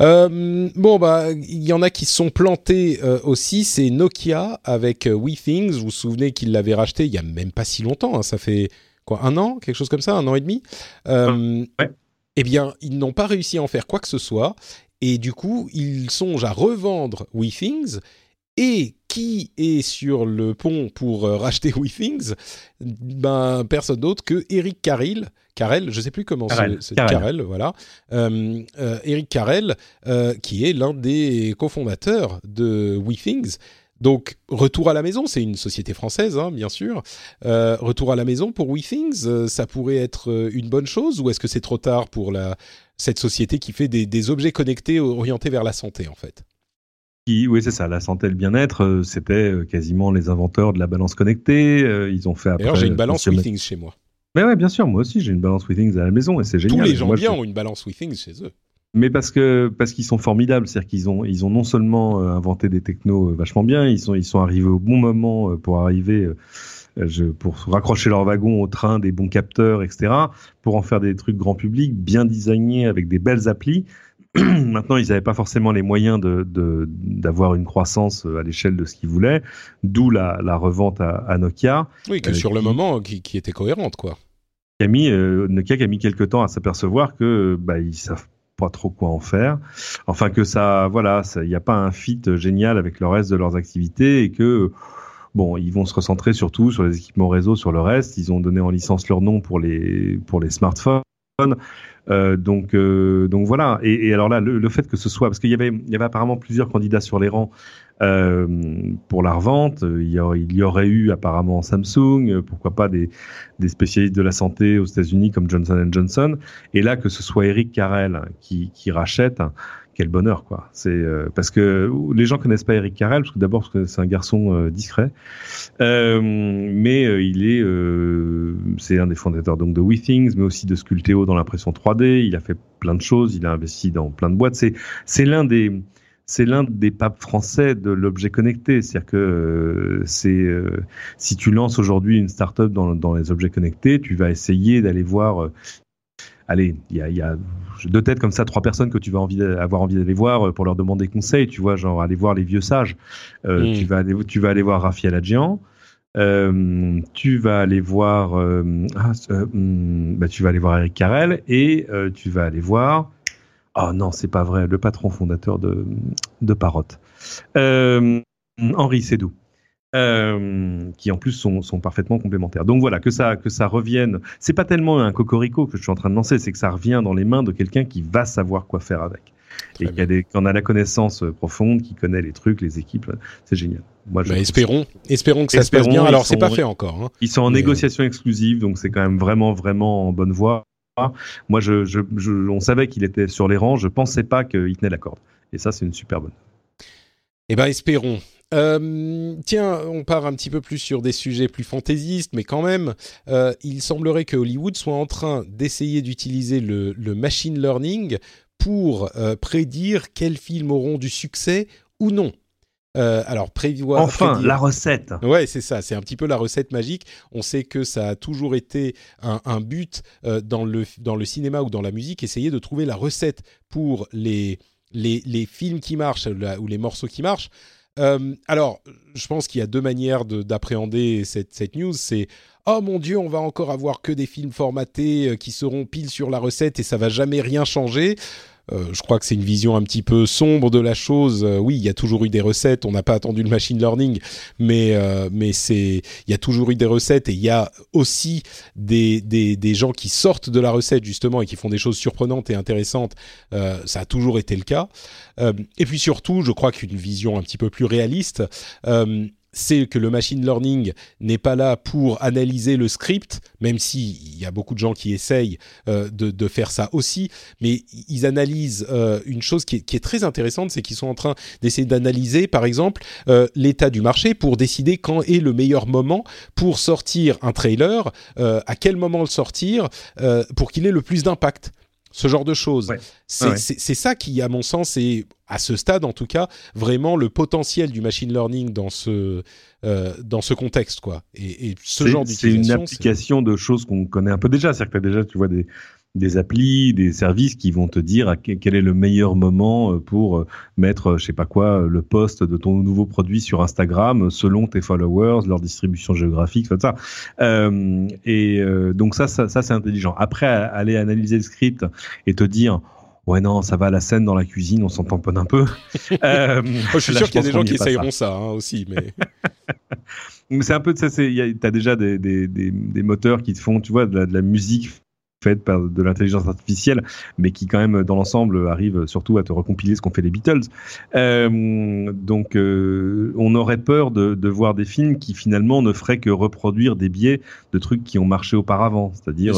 Euh, bon bah il y en a qui sont plantés euh, aussi, c'est Nokia avec euh, WeThings. Vous vous souvenez qu'il l'avait racheté il y a même pas si longtemps, hein, ça fait quoi un an, quelque chose comme ça, un an et demi. Euh, ouais. Eh bien, ils n'ont pas réussi à en faire quoi que ce soit, et du coup, ils songent à revendre WeThings et qui est sur le pont pour euh, racheter WeThings? Ben personne d'autre que Eric Carrel. Carrel, je sais plus comment c'est. Carrel, voilà. Euh, euh, Eric Carrel, qui est l'un des cofondateurs de WeThings. Donc, retour à la maison, c'est une société française, hein, bien sûr. retour à la maison pour WeThings, ça pourrait être une bonne chose ou est-ce que c'est trop tard pour la, cette société qui fait des, des objets connectés orientés vers la santé, en fait? Oui, c'est ça. La santé et le bien-être, euh, c'était euh, quasiment les inventeurs de la balance connectée. Euh, ils ont fait après. D'ailleurs, j'ai une balance Withings chez moi. Mais ouais, bien sûr. Moi aussi, j'ai une balance Withings à la maison et c'est génial. Tous les gens bien ont une balance Withings chez eux. Mais parce que parce qu'ils sont formidables, c'est-à-dire qu'ils ont ils ont non seulement inventé des technos vachement bien, ils sont ils sont arrivés au bon moment pour arriver. Je, pour raccrocher leur wagon au train, des bons capteurs, etc., pour en faire des trucs grand public, bien designés, avec des belles applis. Maintenant, ils n'avaient pas forcément les moyens de d'avoir une croissance à l'échelle de ce qu'ils voulaient, d'où la, la, revente à, à, Nokia. Oui, que sur le moment, qui, qui, était cohérente, quoi. Qui a mis, Nokia qui a mis quelques temps à s'apercevoir que bah, ils savent pas trop quoi en faire. Enfin que ça, voilà, il n'y a pas un fit génial avec le reste de leurs activités et que bon, ils vont se recentrer surtout sur les équipements réseau, sur le reste. Ils ont donné en licence leur nom pour les pour les smartphones. Euh, donc, euh, donc voilà. Et, et, alors là, le, le, fait que ce soit, parce qu'il y avait, il y avait apparemment plusieurs candidats sur les rangs euh, pour la revente. Il y, aurait, il y, aurait, eu apparemment Samsung, pourquoi pas des, des spécialistes de la santé aux États-Unis comme Johnson Johnson. Et là, que ce soit Eric Carrel qui, qui rachète quel bonheur quoi. C'est euh, parce que les gens connaissent pas Eric Carrel parce que d'abord parce que c'est un garçon euh, discret, euh, mais il est c'est un des fondateurs donc de WeThings, mais aussi de Sculteo dans l'impression 3D. Il a fait plein de choses, il a investi dans plein de boîtes. C'est c'est l'un des c'est l'un des papes français de l'objet connecté. C'est-à-dire que c'est si tu lances aujourd'hui une startup dans, dans les objets connectés, tu vas essayer d'aller voir allez, il y a deux têtes comme ça, trois personnes que tu vas envie, avoir envie d'aller voir euh, pour leur demander conseil. Tu vois, genre aller voir les vieux sages. Euh, mm. Tu vas aller, tu vas aller voir Raphaël Adjian. Euh, tu vas aller voir, ah, hmm, bah, tu vas aller voir Eric Carrel et tu vas aller voir. Oh non, c'est pas vrai, le patron fondateur de de Parrot, Henri Sédou euh, qui en plus sont, sont, parfaitement complémentaires. Donc voilà, que ça, que ça revienne. C'est pas tellement un cocorico que je suis en train de lancer, c'est que ça revient dans les mains de quelqu'un qui va savoir quoi faire avec. et qui a, des, qui a la connaissance profonde, qui connaît les trucs, les équipes, c'est génial. Moi, bah, espérons, espérons que ça se passe bien. Alors, c'est pas fait encore. Hein. Ils sont en négociation exclusive, donc c'est quand même vraiment, vraiment en bonne voie. Moi, je, je, je on savait qu'il était sur les rangs, je pensais pas qu'il tenait la corde. Et ça, c'est une super bonne. Eh ben, espérons. Euh, tiens, on part un petit peu plus sur des sujets plus fantaisistes, mais quand même, euh, il semblerait que Hollywood soit en train d'essayer d'utiliser le, le, machine learning pour euh, prédire quels films auront du succès ou non. Euh, alors prévoir. Enfin, la recette. Ouais, c'est ça. C'est un petit peu la recette magique. On sait que ça a toujours été un, un but euh, dans le dans le cinéma ou dans la musique, essayer de trouver la recette pour les les, les films qui marchent ou les morceaux qui marchent. Euh, alors, je pense qu'il y a deux manières d'appréhender cette, cette, news. C'est oh mon dieu, on va encore avoir que des films formatés euh, qui seront pile sur la recette et ça va jamais rien changer. Euh, je crois que c'est une vision un petit peu sombre de la chose. Euh, oui, il y a toujours eu des recettes. On n'a pas attendu le machine learning, mais euh, mais c'est il y a toujours eu des recettes et il y a aussi des, des, des gens qui sortent de la recette justement et qui font des choses surprenantes et intéressantes. ça a toujours été le cas. et puis surtout, je crois qu'une vision un petit peu plus réaliste c'est que le machine learning n'est pas là pour analyser le script, même s'il y a beaucoup de gens qui essayent euh, de, de, faire ça aussi, mais ils analysent euh, une chose qui est, qui est, très intéressante, c'est qu'ils sont en train d'essayer d'analyser, par exemple, euh, l'état du marché pour décider quand est le meilleur moment pour sortir un trailer, euh, à quel moment le sortir, euh, pour qu'il ait le plus d'impact ce genre de choses. Ouais. C'est ouais. ça qui, à mon sens, est à ce stade en tout cas vraiment le potentiel du machine learning dans ce euh, dans ce contexte quoi. Et, et ce genre d'utilisation. C'est une application de choses qu'on connaît un peu déjà, c'est-à-dire que déjà tu vois des des applis, des services qui vont te dire quel est le meilleur moment euh, pour euh, mettre, je sais pas quoi, le post de ton nouveau produit sur Instagram selon tes followers, leur distribution géographique, tout ça. Euh, et euh, donc ça, ça, ça c'est intelligent. Après, aller analyser le script et te dire ouais non ça va la scène dans la cuisine on s'en tamponne un peu. Euh, je suis sûr qu'il y a des gens qui essayeront ça, ça hein, aussi mais c'est un peu de ça t'as déjà des, des, des, des, moteurs qui te font tu vois de la, de la musique faite par de l'intelligence artificielle, mais qui quand même dans l'ensemble arrive surtout à te recompiler ce qu'ont fait les Beatles. Euh, donc euh, on aurait peur de, de, voir des films qui finalement ne feraient que reproduire des biais de trucs qui ont marché auparavant, c'est-à-dire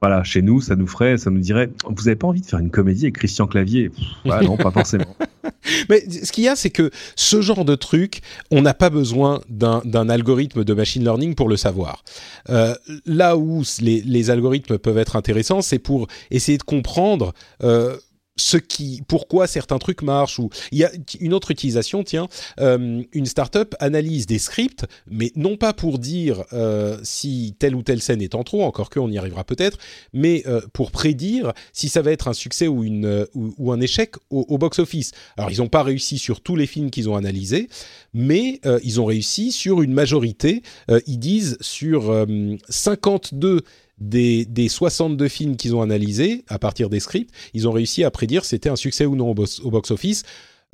voilà, chez nous, ça nous ferait, ça nous dirait, vous avez pas envie de faire une comédie avec Christian Clavier? Ouais, Non, pas forcément. Mais ce qu'il y a, c'est que ce genre de truc, on n'a pas besoin d'un algorithme de machine learning pour le savoir. Euh, là où les, les, algorithmes peuvent être intéressants, c'est pour essayer de comprendre. Euh, ce qui, pourquoi certains trucs marchent ou il y a une autre utilisation. Tiens, euh, une startup analyse des scripts, mais non pas pour dire euh, si telle ou telle scène est en trop, encore que on y arrivera peut-être, mais euh, pour prédire si ça va être un succès ou une ou, un échec au box-office. Alors ils n'ont pas réussi sur tous les films qu'ils ont analysés, mais ils ont réussi sur une majorité. ils disent sur 52 des, des 62 films qu'ils ont analysés à partir des scripts, ils ont réussi à prédire c'était un succès ou non au, box-office.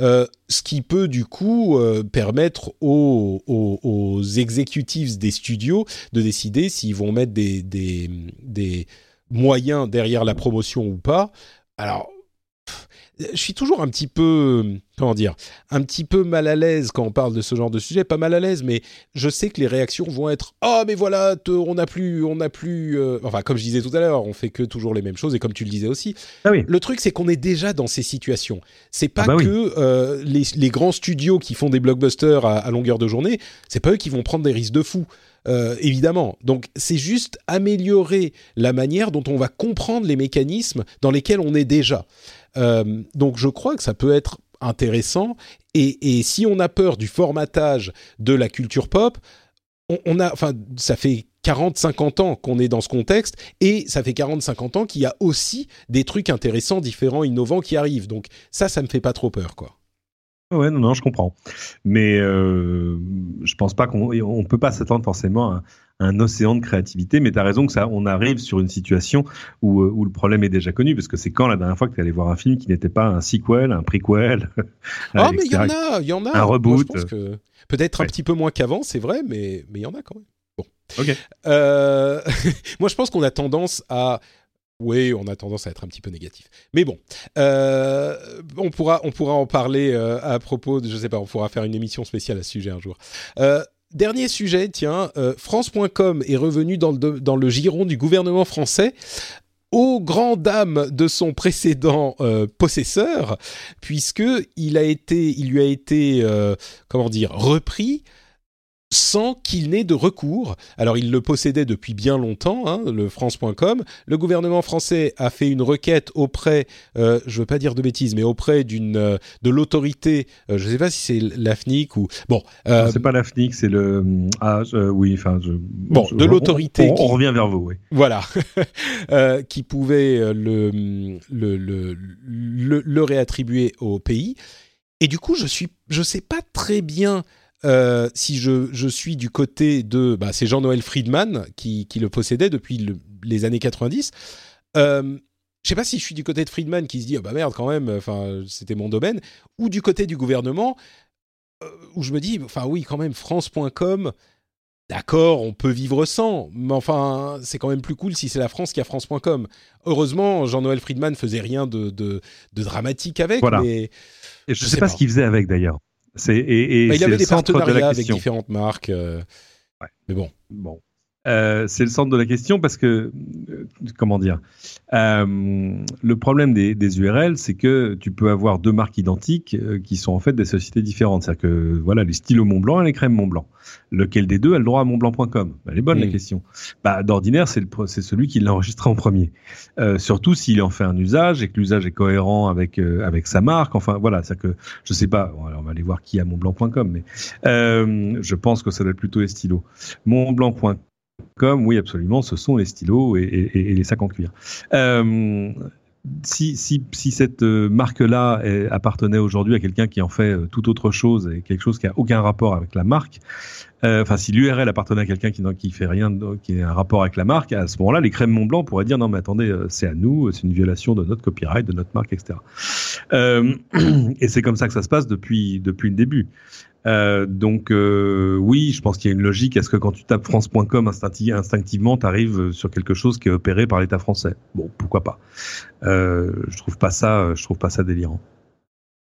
Euh, ce qui peut du coup euh, permettre aux, aux, exécutifs des studios de décider s'ils vont mettre des, des, des, moyens derrière la promotion ou pas. Alors, je suis toujours un petit peu, comment dire, un petit peu mal à l'aise quand on parle de ce genre de sujet. Pas mal à l'aise, mais je sais que les réactions vont être oh mais voilà, on n'a plus, on n'a plus, euh, enfin comme je disais tout à l'heure, on fait que toujours les mêmes choses et comme tu le disais aussi. Ah oui. Le truc c'est qu'on est déjà dans ces situations. C'est pas ah bah que euh, les, grands studios qui font des blockbusters à, longueur de journée, c'est pas eux qui vont prendre des risques de fou. Euh, évidemment. Donc c'est juste améliorer la manière dont on va comprendre les mécanismes dans lesquels on est déjà. Euh, donc je crois que ça peut être intéressant. Et, si on a peur du formatage de la culture pop, on, a, enfin, ça fait 40-50 ans qu'on est dans ce contexte et ça fait 40-50 ans qu'il y a aussi des trucs intéressants, différents, innovants qui arrivent. Donc ça, ça me fait pas trop peur, quoi. Ouais, non, non, je comprends. Mais euh, je pense pas qu'on on peut pas s'attendre forcément à un océan de créativité. Mais tu as raison que ça, on arrive sur une situation où, euh, où le problème est déjà connu, parce que c'est quand la dernière fois que tu allé voir un film qui n'était pas un sequel, un prequel. Ah, mais il y en a, il y en a. Un reboot. peut-être un petit peu moins qu'avant, c'est vrai, mais mais il y en a quand même. Bon. Ok. Euh, moi, je pense qu'on a tendance à oui, on a tendance à être un petit peu négatif. Mais bon, euh, on, pourra, on pourra en parler euh, à propos, de, je sais pas, on pourra faire une émission spéciale à ce sujet un jour. Euh, dernier sujet, tiens, France.com est revenu dans le, dans le giron du gouvernement français aux grand dames de son précédent possesseur, puisque il a été, il lui a été, comment dire, repris sans qu'il n'ait de recours. Alors il le possédait depuis bien longtemps, hein, le France.com. Le gouvernement français a fait une requête auprès, euh, je veux pas dire de bêtises, mais auprès d'une euh, de l'autorité. Euh, je ne sais pas si c'est l'AFNIC ou bon. C'est pas l'AFNIC, c'est le ah oui, enfin bon de l'autorité. On, on, revient vers vous, oui. Voilà, qui pouvait le le, le le, le réattribuer au pays. Et du coup, je suis, je sais pas très bien euh, si je, suis du côté de... Bah, c'est Jean-Noël Friedman qui, le possédait depuis les années 90. Euh, je sais pas si je suis du côté de Friedman qui se dit oh bah merde quand même, enfin c'était mon domaine, ou du côté du gouvernement euh, où je me dis enfin oui quand même France.com, d'accord on peut vivre sans, mais enfin c'est quand même plus cool si c'est la France qui a France.com. Heureusement Jean-Noël Friedman faisait rien de, dramatique avec, mais je, ne sais, pas, ce qu'il faisait avec d'ailleurs. C'est et, bah, il avait des partenariats avec différentes marques. Euh, mais bon. Bon. Euh, c'est le centre de la question parce que, euh, comment dire, euh, le problème des, des URL, c'est que tu peux avoir deux marques identiques qui sont en fait des sociétés différentes. C'est-à-dire que, voilà, les stylos Montblanc et les crèmes Montblanc. Lequel des deux a le droit à montblanc.com Elle est bonne la question. Bah, D'ordinaire, c'est celui qui l'a enregistré en premier. surtout s'il en fait un usage et que l'usage est cohérent avec avec sa marque. Enfin, voilà, c'est que je sais pas. on va aller voir qui a montblanc.com, mais je pense que ça doit être plutôt les stylos. Montblanc.com comme oui, absolument, ce sont les stylos et, les sacs en cuir. Euh, si, si, si, cette euh, marque-là appartenait aujourd'hui à quelqu'un qui en fait euh, tout autre chose et quelque chose qui a aucun rapport avec la marque, enfin si l'URL appartenait à quelqu'un qui qui fait rien, qui a un rapport avec la marque, à ce moment-là, les crèmes Montblanc pourraient dire non mais attendez, c'est à nous, c'est une violation de notre copyright, de notre marque, etc. et c'est comme ça que ça se passe depuis depuis le début. Euh, donc euh, oui, je pense qu'il y a une logique à ce que quand tu tapes France.com instinctivement, tu arrives sur quelque chose qui est opéré par l'État français. Bon, pourquoi pas euh, Je trouve pas ça, je trouve pas ça délirant.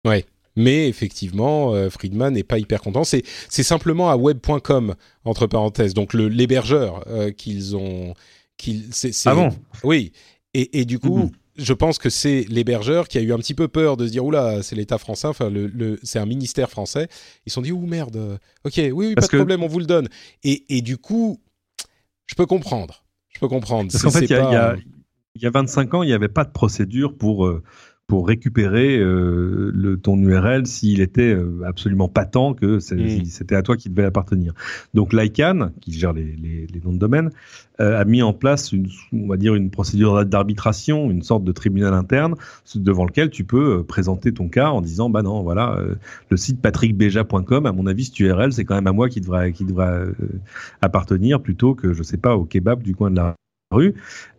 Ouais. Mais effectivement, Friedman n'est pas hyper content. C'est simplement à web.com entre parenthèses, donc l'hébergeur qu'ils ont. Qu'ils, ah bon? Oui. Et, et du coup, mhm je pense que c'est l'hébergeur qui a eu un petit peu peur de se dire oula c'est l'État français enfin le, c'est un ministère français. Ils se sont dit ouh merde ok oui, oui pas de problème on vous le donne. Et, et, du coup je peux comprendre. Je peux comprendre. Parce qu'en fait il y, a, il y, a 25 ans il n'y avait pas de procédure pour euh, pour récupérer euh, le, ton URL s'il était euh, absolument patent que Mm. c'était à toi qui devait appartenir. Donc l'ICANN, qui gère les, les- les noms de domaine, euh, a mis en place une, on va dire une procédure d'arbitration, une sorte de tribunal interne devant lequel tu peux euh, présenter ton cas en disant bah non voilà euh, le site patrickbeja.com à mon avis cette URL c'est quand même à moi qui devrait qui devrait euh, appartenir plutôt que je sais pas au kebab du coin de la rue.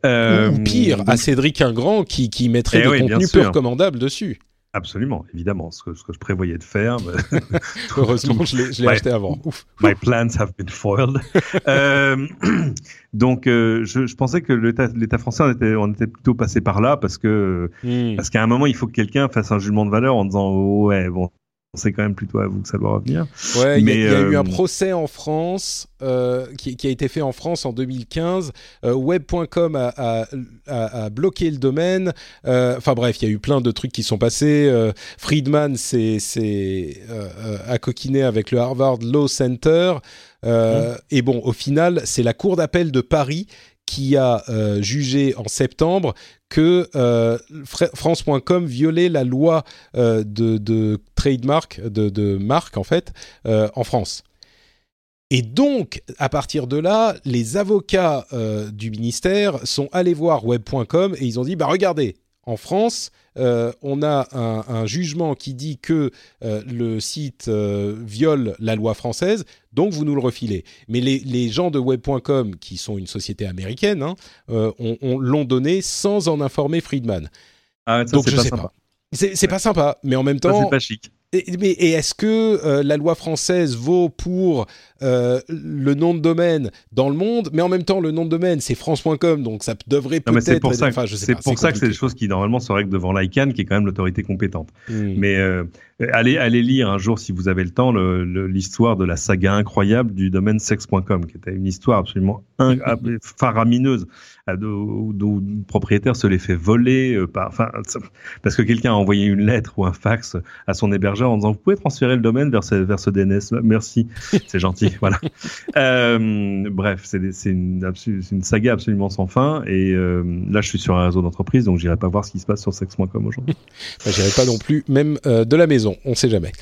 Euh, Ou pire, donc- à Cédric Ingrand qui, qui mettrait Eh des oui, bien contenus peu recommandables dessus. Absolument, évidemment, ce que, ce que je prévoyais de faire. mais- Heureusement, je l'ai je l'ai Ouais. acheté avant. Ouf. My plans have been foiled. Euh, donc, euh, je, je pensais que l'État l'État français, on était, on était plutôt passé par là parce que Hmm. parce qu'à un moment, il faut que quelqu'un fasse un jugement de valeur en disant oh, ouais, bon, c'est quand même plutôt à vous que ça doit revenir. Ouais, il y a- Mais, il y, a eu euh, un procès en France euh, qui, qui a été fait en France en 2015. Euh, Web.com a, a- a- a bloqué le domaine. Euh, Enfin bref, il y a eu plein de trucs qui sont passés. Friedman s'est a coquiné avec le Harvard Law Center. Euh, Et bon, au final, c'est la Cour d'appel de Paris qui a euh, jugé en septembre que euh, Fra- France.com violait la loi euh, de, de trademark, de, de marque en fait, en France. Et donc, à partir de là, les avocats du ministère sont allés voir web.com et ils ont dit, bah regardez, en France, euh, on a un, un jugement qui dit que euh, le site euh, viole la loi française, donc vous nous le refilez. Mais les, les gens de web.com, qui sont une société américaine, hein, on, on l'ont donné sans en informer Friedman. Ah, ça, donc c'est je pas sais sympa. pas. C'est pas sympa, mais en même temps, c'est pas chic. Et, mais, et est-ce que euh, la loi française vaut pour euh, le nom de domaine dans le monde, mais en même temps le nom de domaine c'est France.com, donc ça devrait c'est peut-être. pour ça, que- enfin, je sais c'est pas, pour ça que c'est des choses qui normalement se règlent devant l'ICANN, qui est quand même l'autorité compétente. Hmm. Mais euh, allez, allez lire un jour, si vous avez le temps, l'histoire de la saga incroyable du domaine sex.com, qui était une histoire absolument in- faramineuse, euh, d'où d'où le propriétaire se les fait voler, euh, par, enfin, parce que quelqu'un a envoyé une lettre ou un fax à son hébergeur en disant vous pouvez transférer le domaine vers ce, vers ce DNS, merci, c'est gentil, voilà. Euh, bref, c'est une, une saga absolument sans fin, et euh, là je suis sur un réseau d'entreprise, donc j'irai pas voir ce qui se passe sur sex.com aujourd'hui. J'irai pas non plus, même euh, de la maison, on sait jamais.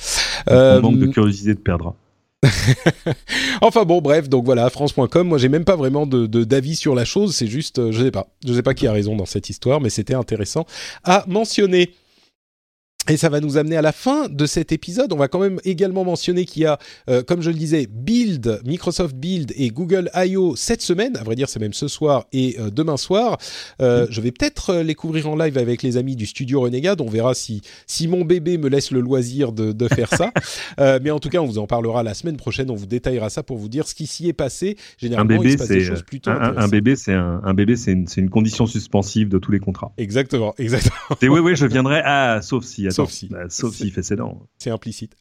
On Euh, manque de curiosité de perdre. enfin bon, bref, donc voilà, France.com. Moi, j'ai même pas vraiment de de- d'avis sur la chose. C'est juste, euh, je sais pas, je sais pas qui a raison dans cette histoire, mais c'était intéressant à mentionner. Et ça va nous amener à la fin de cet épisode. On va quand même également mentionner qu'il y a, euh, comme je le disais, Build, Microsoft Build et Google I.O. cette semaine. À vrai dire, c'est même ce soir et euh, demain soir. Euh, Je vais peut-être euh, les couvrir en live avec les amis du studio Renegade. On verra si, si mon bébé me laisse le loisir de, de faire ça. Euh, mais en tout cas, on vous en parlera la semaine prochaine. On vous détaillera ça pour vous dire ce qui s'y est passé. Un Généralement, il bébé, se passe des choses plutôt un, un- un bébé, c'est un, un bébé, c'est une, une condition suspensive de tous les contrats. Exactement, exactement. Et oui, oui, je viendrai. Ah, sauf si, Sauf si. Bah, sauf s'il fait ses dents. C'est implicite.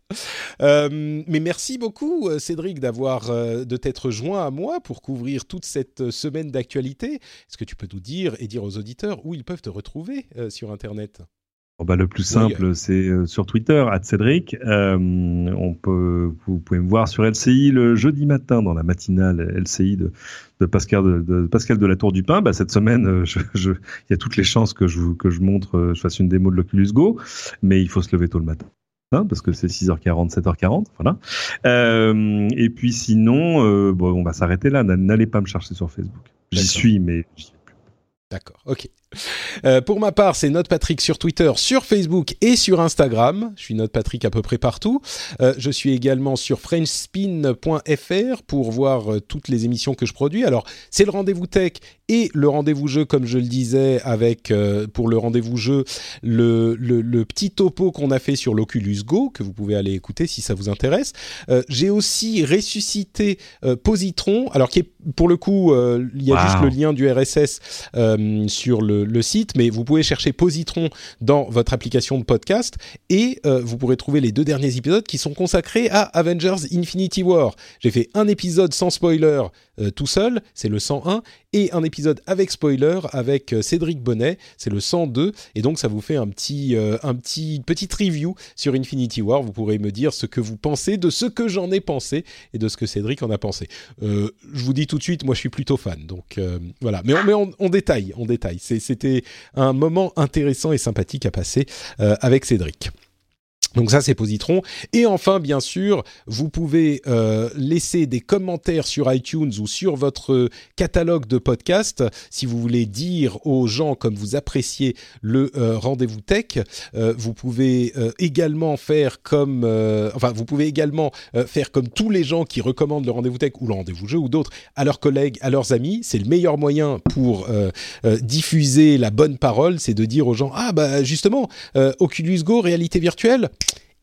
Euh, mais merci beaucoup, euh, Cédric, d'avoir euh, de t'être joint à moi pour couvrir toute cette semaine d'actualité. Est-ce que tu peux nous dire et dire aux auditeurs où ils peuvent te retrouver euh, sur Internet? Bon, bah, le plus simple, c'est euh, sur Twitter, Cédric. Euh, on peut, vous pouvez me voir sur LCI le jeudi matin dans la matinale LCI de, de Pascal de, de Pascal de la Tour du Pin. Bah, cette semaine, euh, il y a toutes les chances que je, vous- que je montre, je fasse une démo de l'Oculus Go, mais il faut se lever tôt le matin. Parce que c'est 6h40, 7h40, voilà. Euh, et puis sinon, euh, bon, on va s'arrêter là. N'allez pas me chercher sur Facebook. J'y suis, mais j'y vais plus. D'accord, ok. Euh, pour ma part, c'est Note Patrick sur Twitter, sur Facebook et sur Instagram. Je suis Note Patrick à peu près partout. Euh, je suis également sur FrenchSpin.fr pour voir euh, toutes les émissions que je produis. Alors, c'est le rendez-vous tech et le rendez-vous jeu, comme je le disais, avec pour le rendez-vous jeu le, le, le petit topo qu'on a fait sur l'Oculus Go que vous pouvez aller écouter si ça vous intéresse. J'ai aussi ressuscité Positron, alors qui est pour le coup, il y a Wow. juste le lien du RSS sur le, le site, mais vous pouvez chercher Positron dans votre application de podcast et euh, vous pourrez trouver les deux derniers épisodes qui sont consacrés à Avengers Infinity War. J'ai fait un épisode sans spoiler euh, tout seul, c'est le 101, et un épisode avec spoiler avec euh, Cédric Bonnet, c'est le 102, et donc ça vous fait un petit, un petit petite review sur Infinity War. Vous pourrez me dire ce que vous pensez de ce que j'en ai pensé et de ce que Cédric en a pensé. je vous dis tout de suite, moi je suis plutôt fan, donc voilà. Mais on, détaille, on détaille. C'était un moment intéressant et sympathique à passer avec Cédric. Donc ça c'est Positron. Et enfin bien sûr, vous pouvez euh, laisser des commentaires sur iTunes ou sur votre catalogue de podcasts si vous voulez dire aux gens comme vous appréciez le euh, rendez-vous tech. Euh, vous pouvez également faire comme, enfin vous pouvez également faire comme tous les gens qui recommandent le rendez-vous tech ou le rendez-vous jeu ou d'autres à leurs collègues, à leurs amis. C'est le meilleur moyen pour diffuser la bonne parole, c'est de dire aux gens ah bah justement Oculus Go réalité virtuelle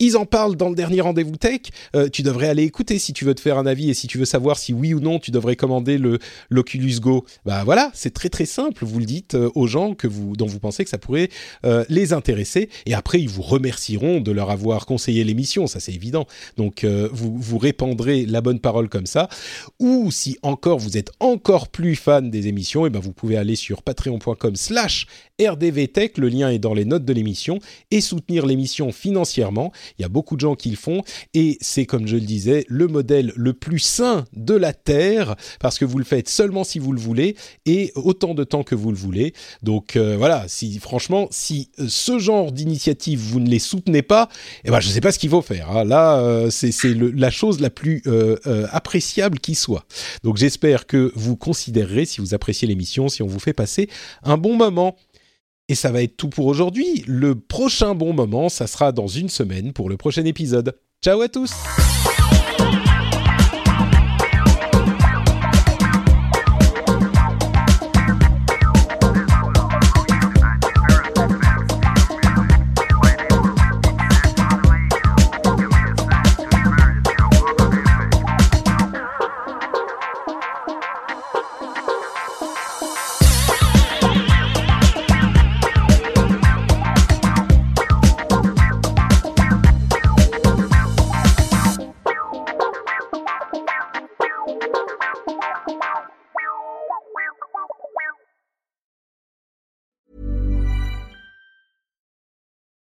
ils en parlent dans le dernier rendez-vous tech. Euh, tu devrais aller écouter si tu veux te faire un avis et si tu veux savoir si oui ou non tu devrais commander le l'Oculus Go. Bah voilà, c'est très très simple. Vous le dites euh, aux gens que vous dont vous pensez que ça pourrait euh, les intéresser et après ils vous remercieront de leur avoir conseillé l'émission. Ça c'est évident. Donc vous vous répandrez la bonne parole comme ça. Ou si encore vous êtes encore plus fan des émissions, et eh ben vous pouvez aller sur patreon.com/slash rdvtech. Le lien est dans les notes de l'émission et soutenir l'émission financièrement. Il y a beaucoup de gens qui le font et c'est, comme je le disais, le modèle le plus sain de la Terre parce que vous le faites seulement si vous le voulez et autant de temps que vous le voulez. Donc euh, voilà, si franchement, si euh, ce genre d'initiative vous ne les soutenez pas, eh ben je ne sais pas ce qu'il faut faire. Hein. Là, euh, c'est la chose la plus appréciable qui soit. Donc j'espère que vous considérerez, si vous appréciez l'émission, si on vous fait passer un bon moment. Et ça va être tout pour aujourd'hui. Le prochain bon moment, ça sera dans une semaine pour le prochain épisode. Ciao à tous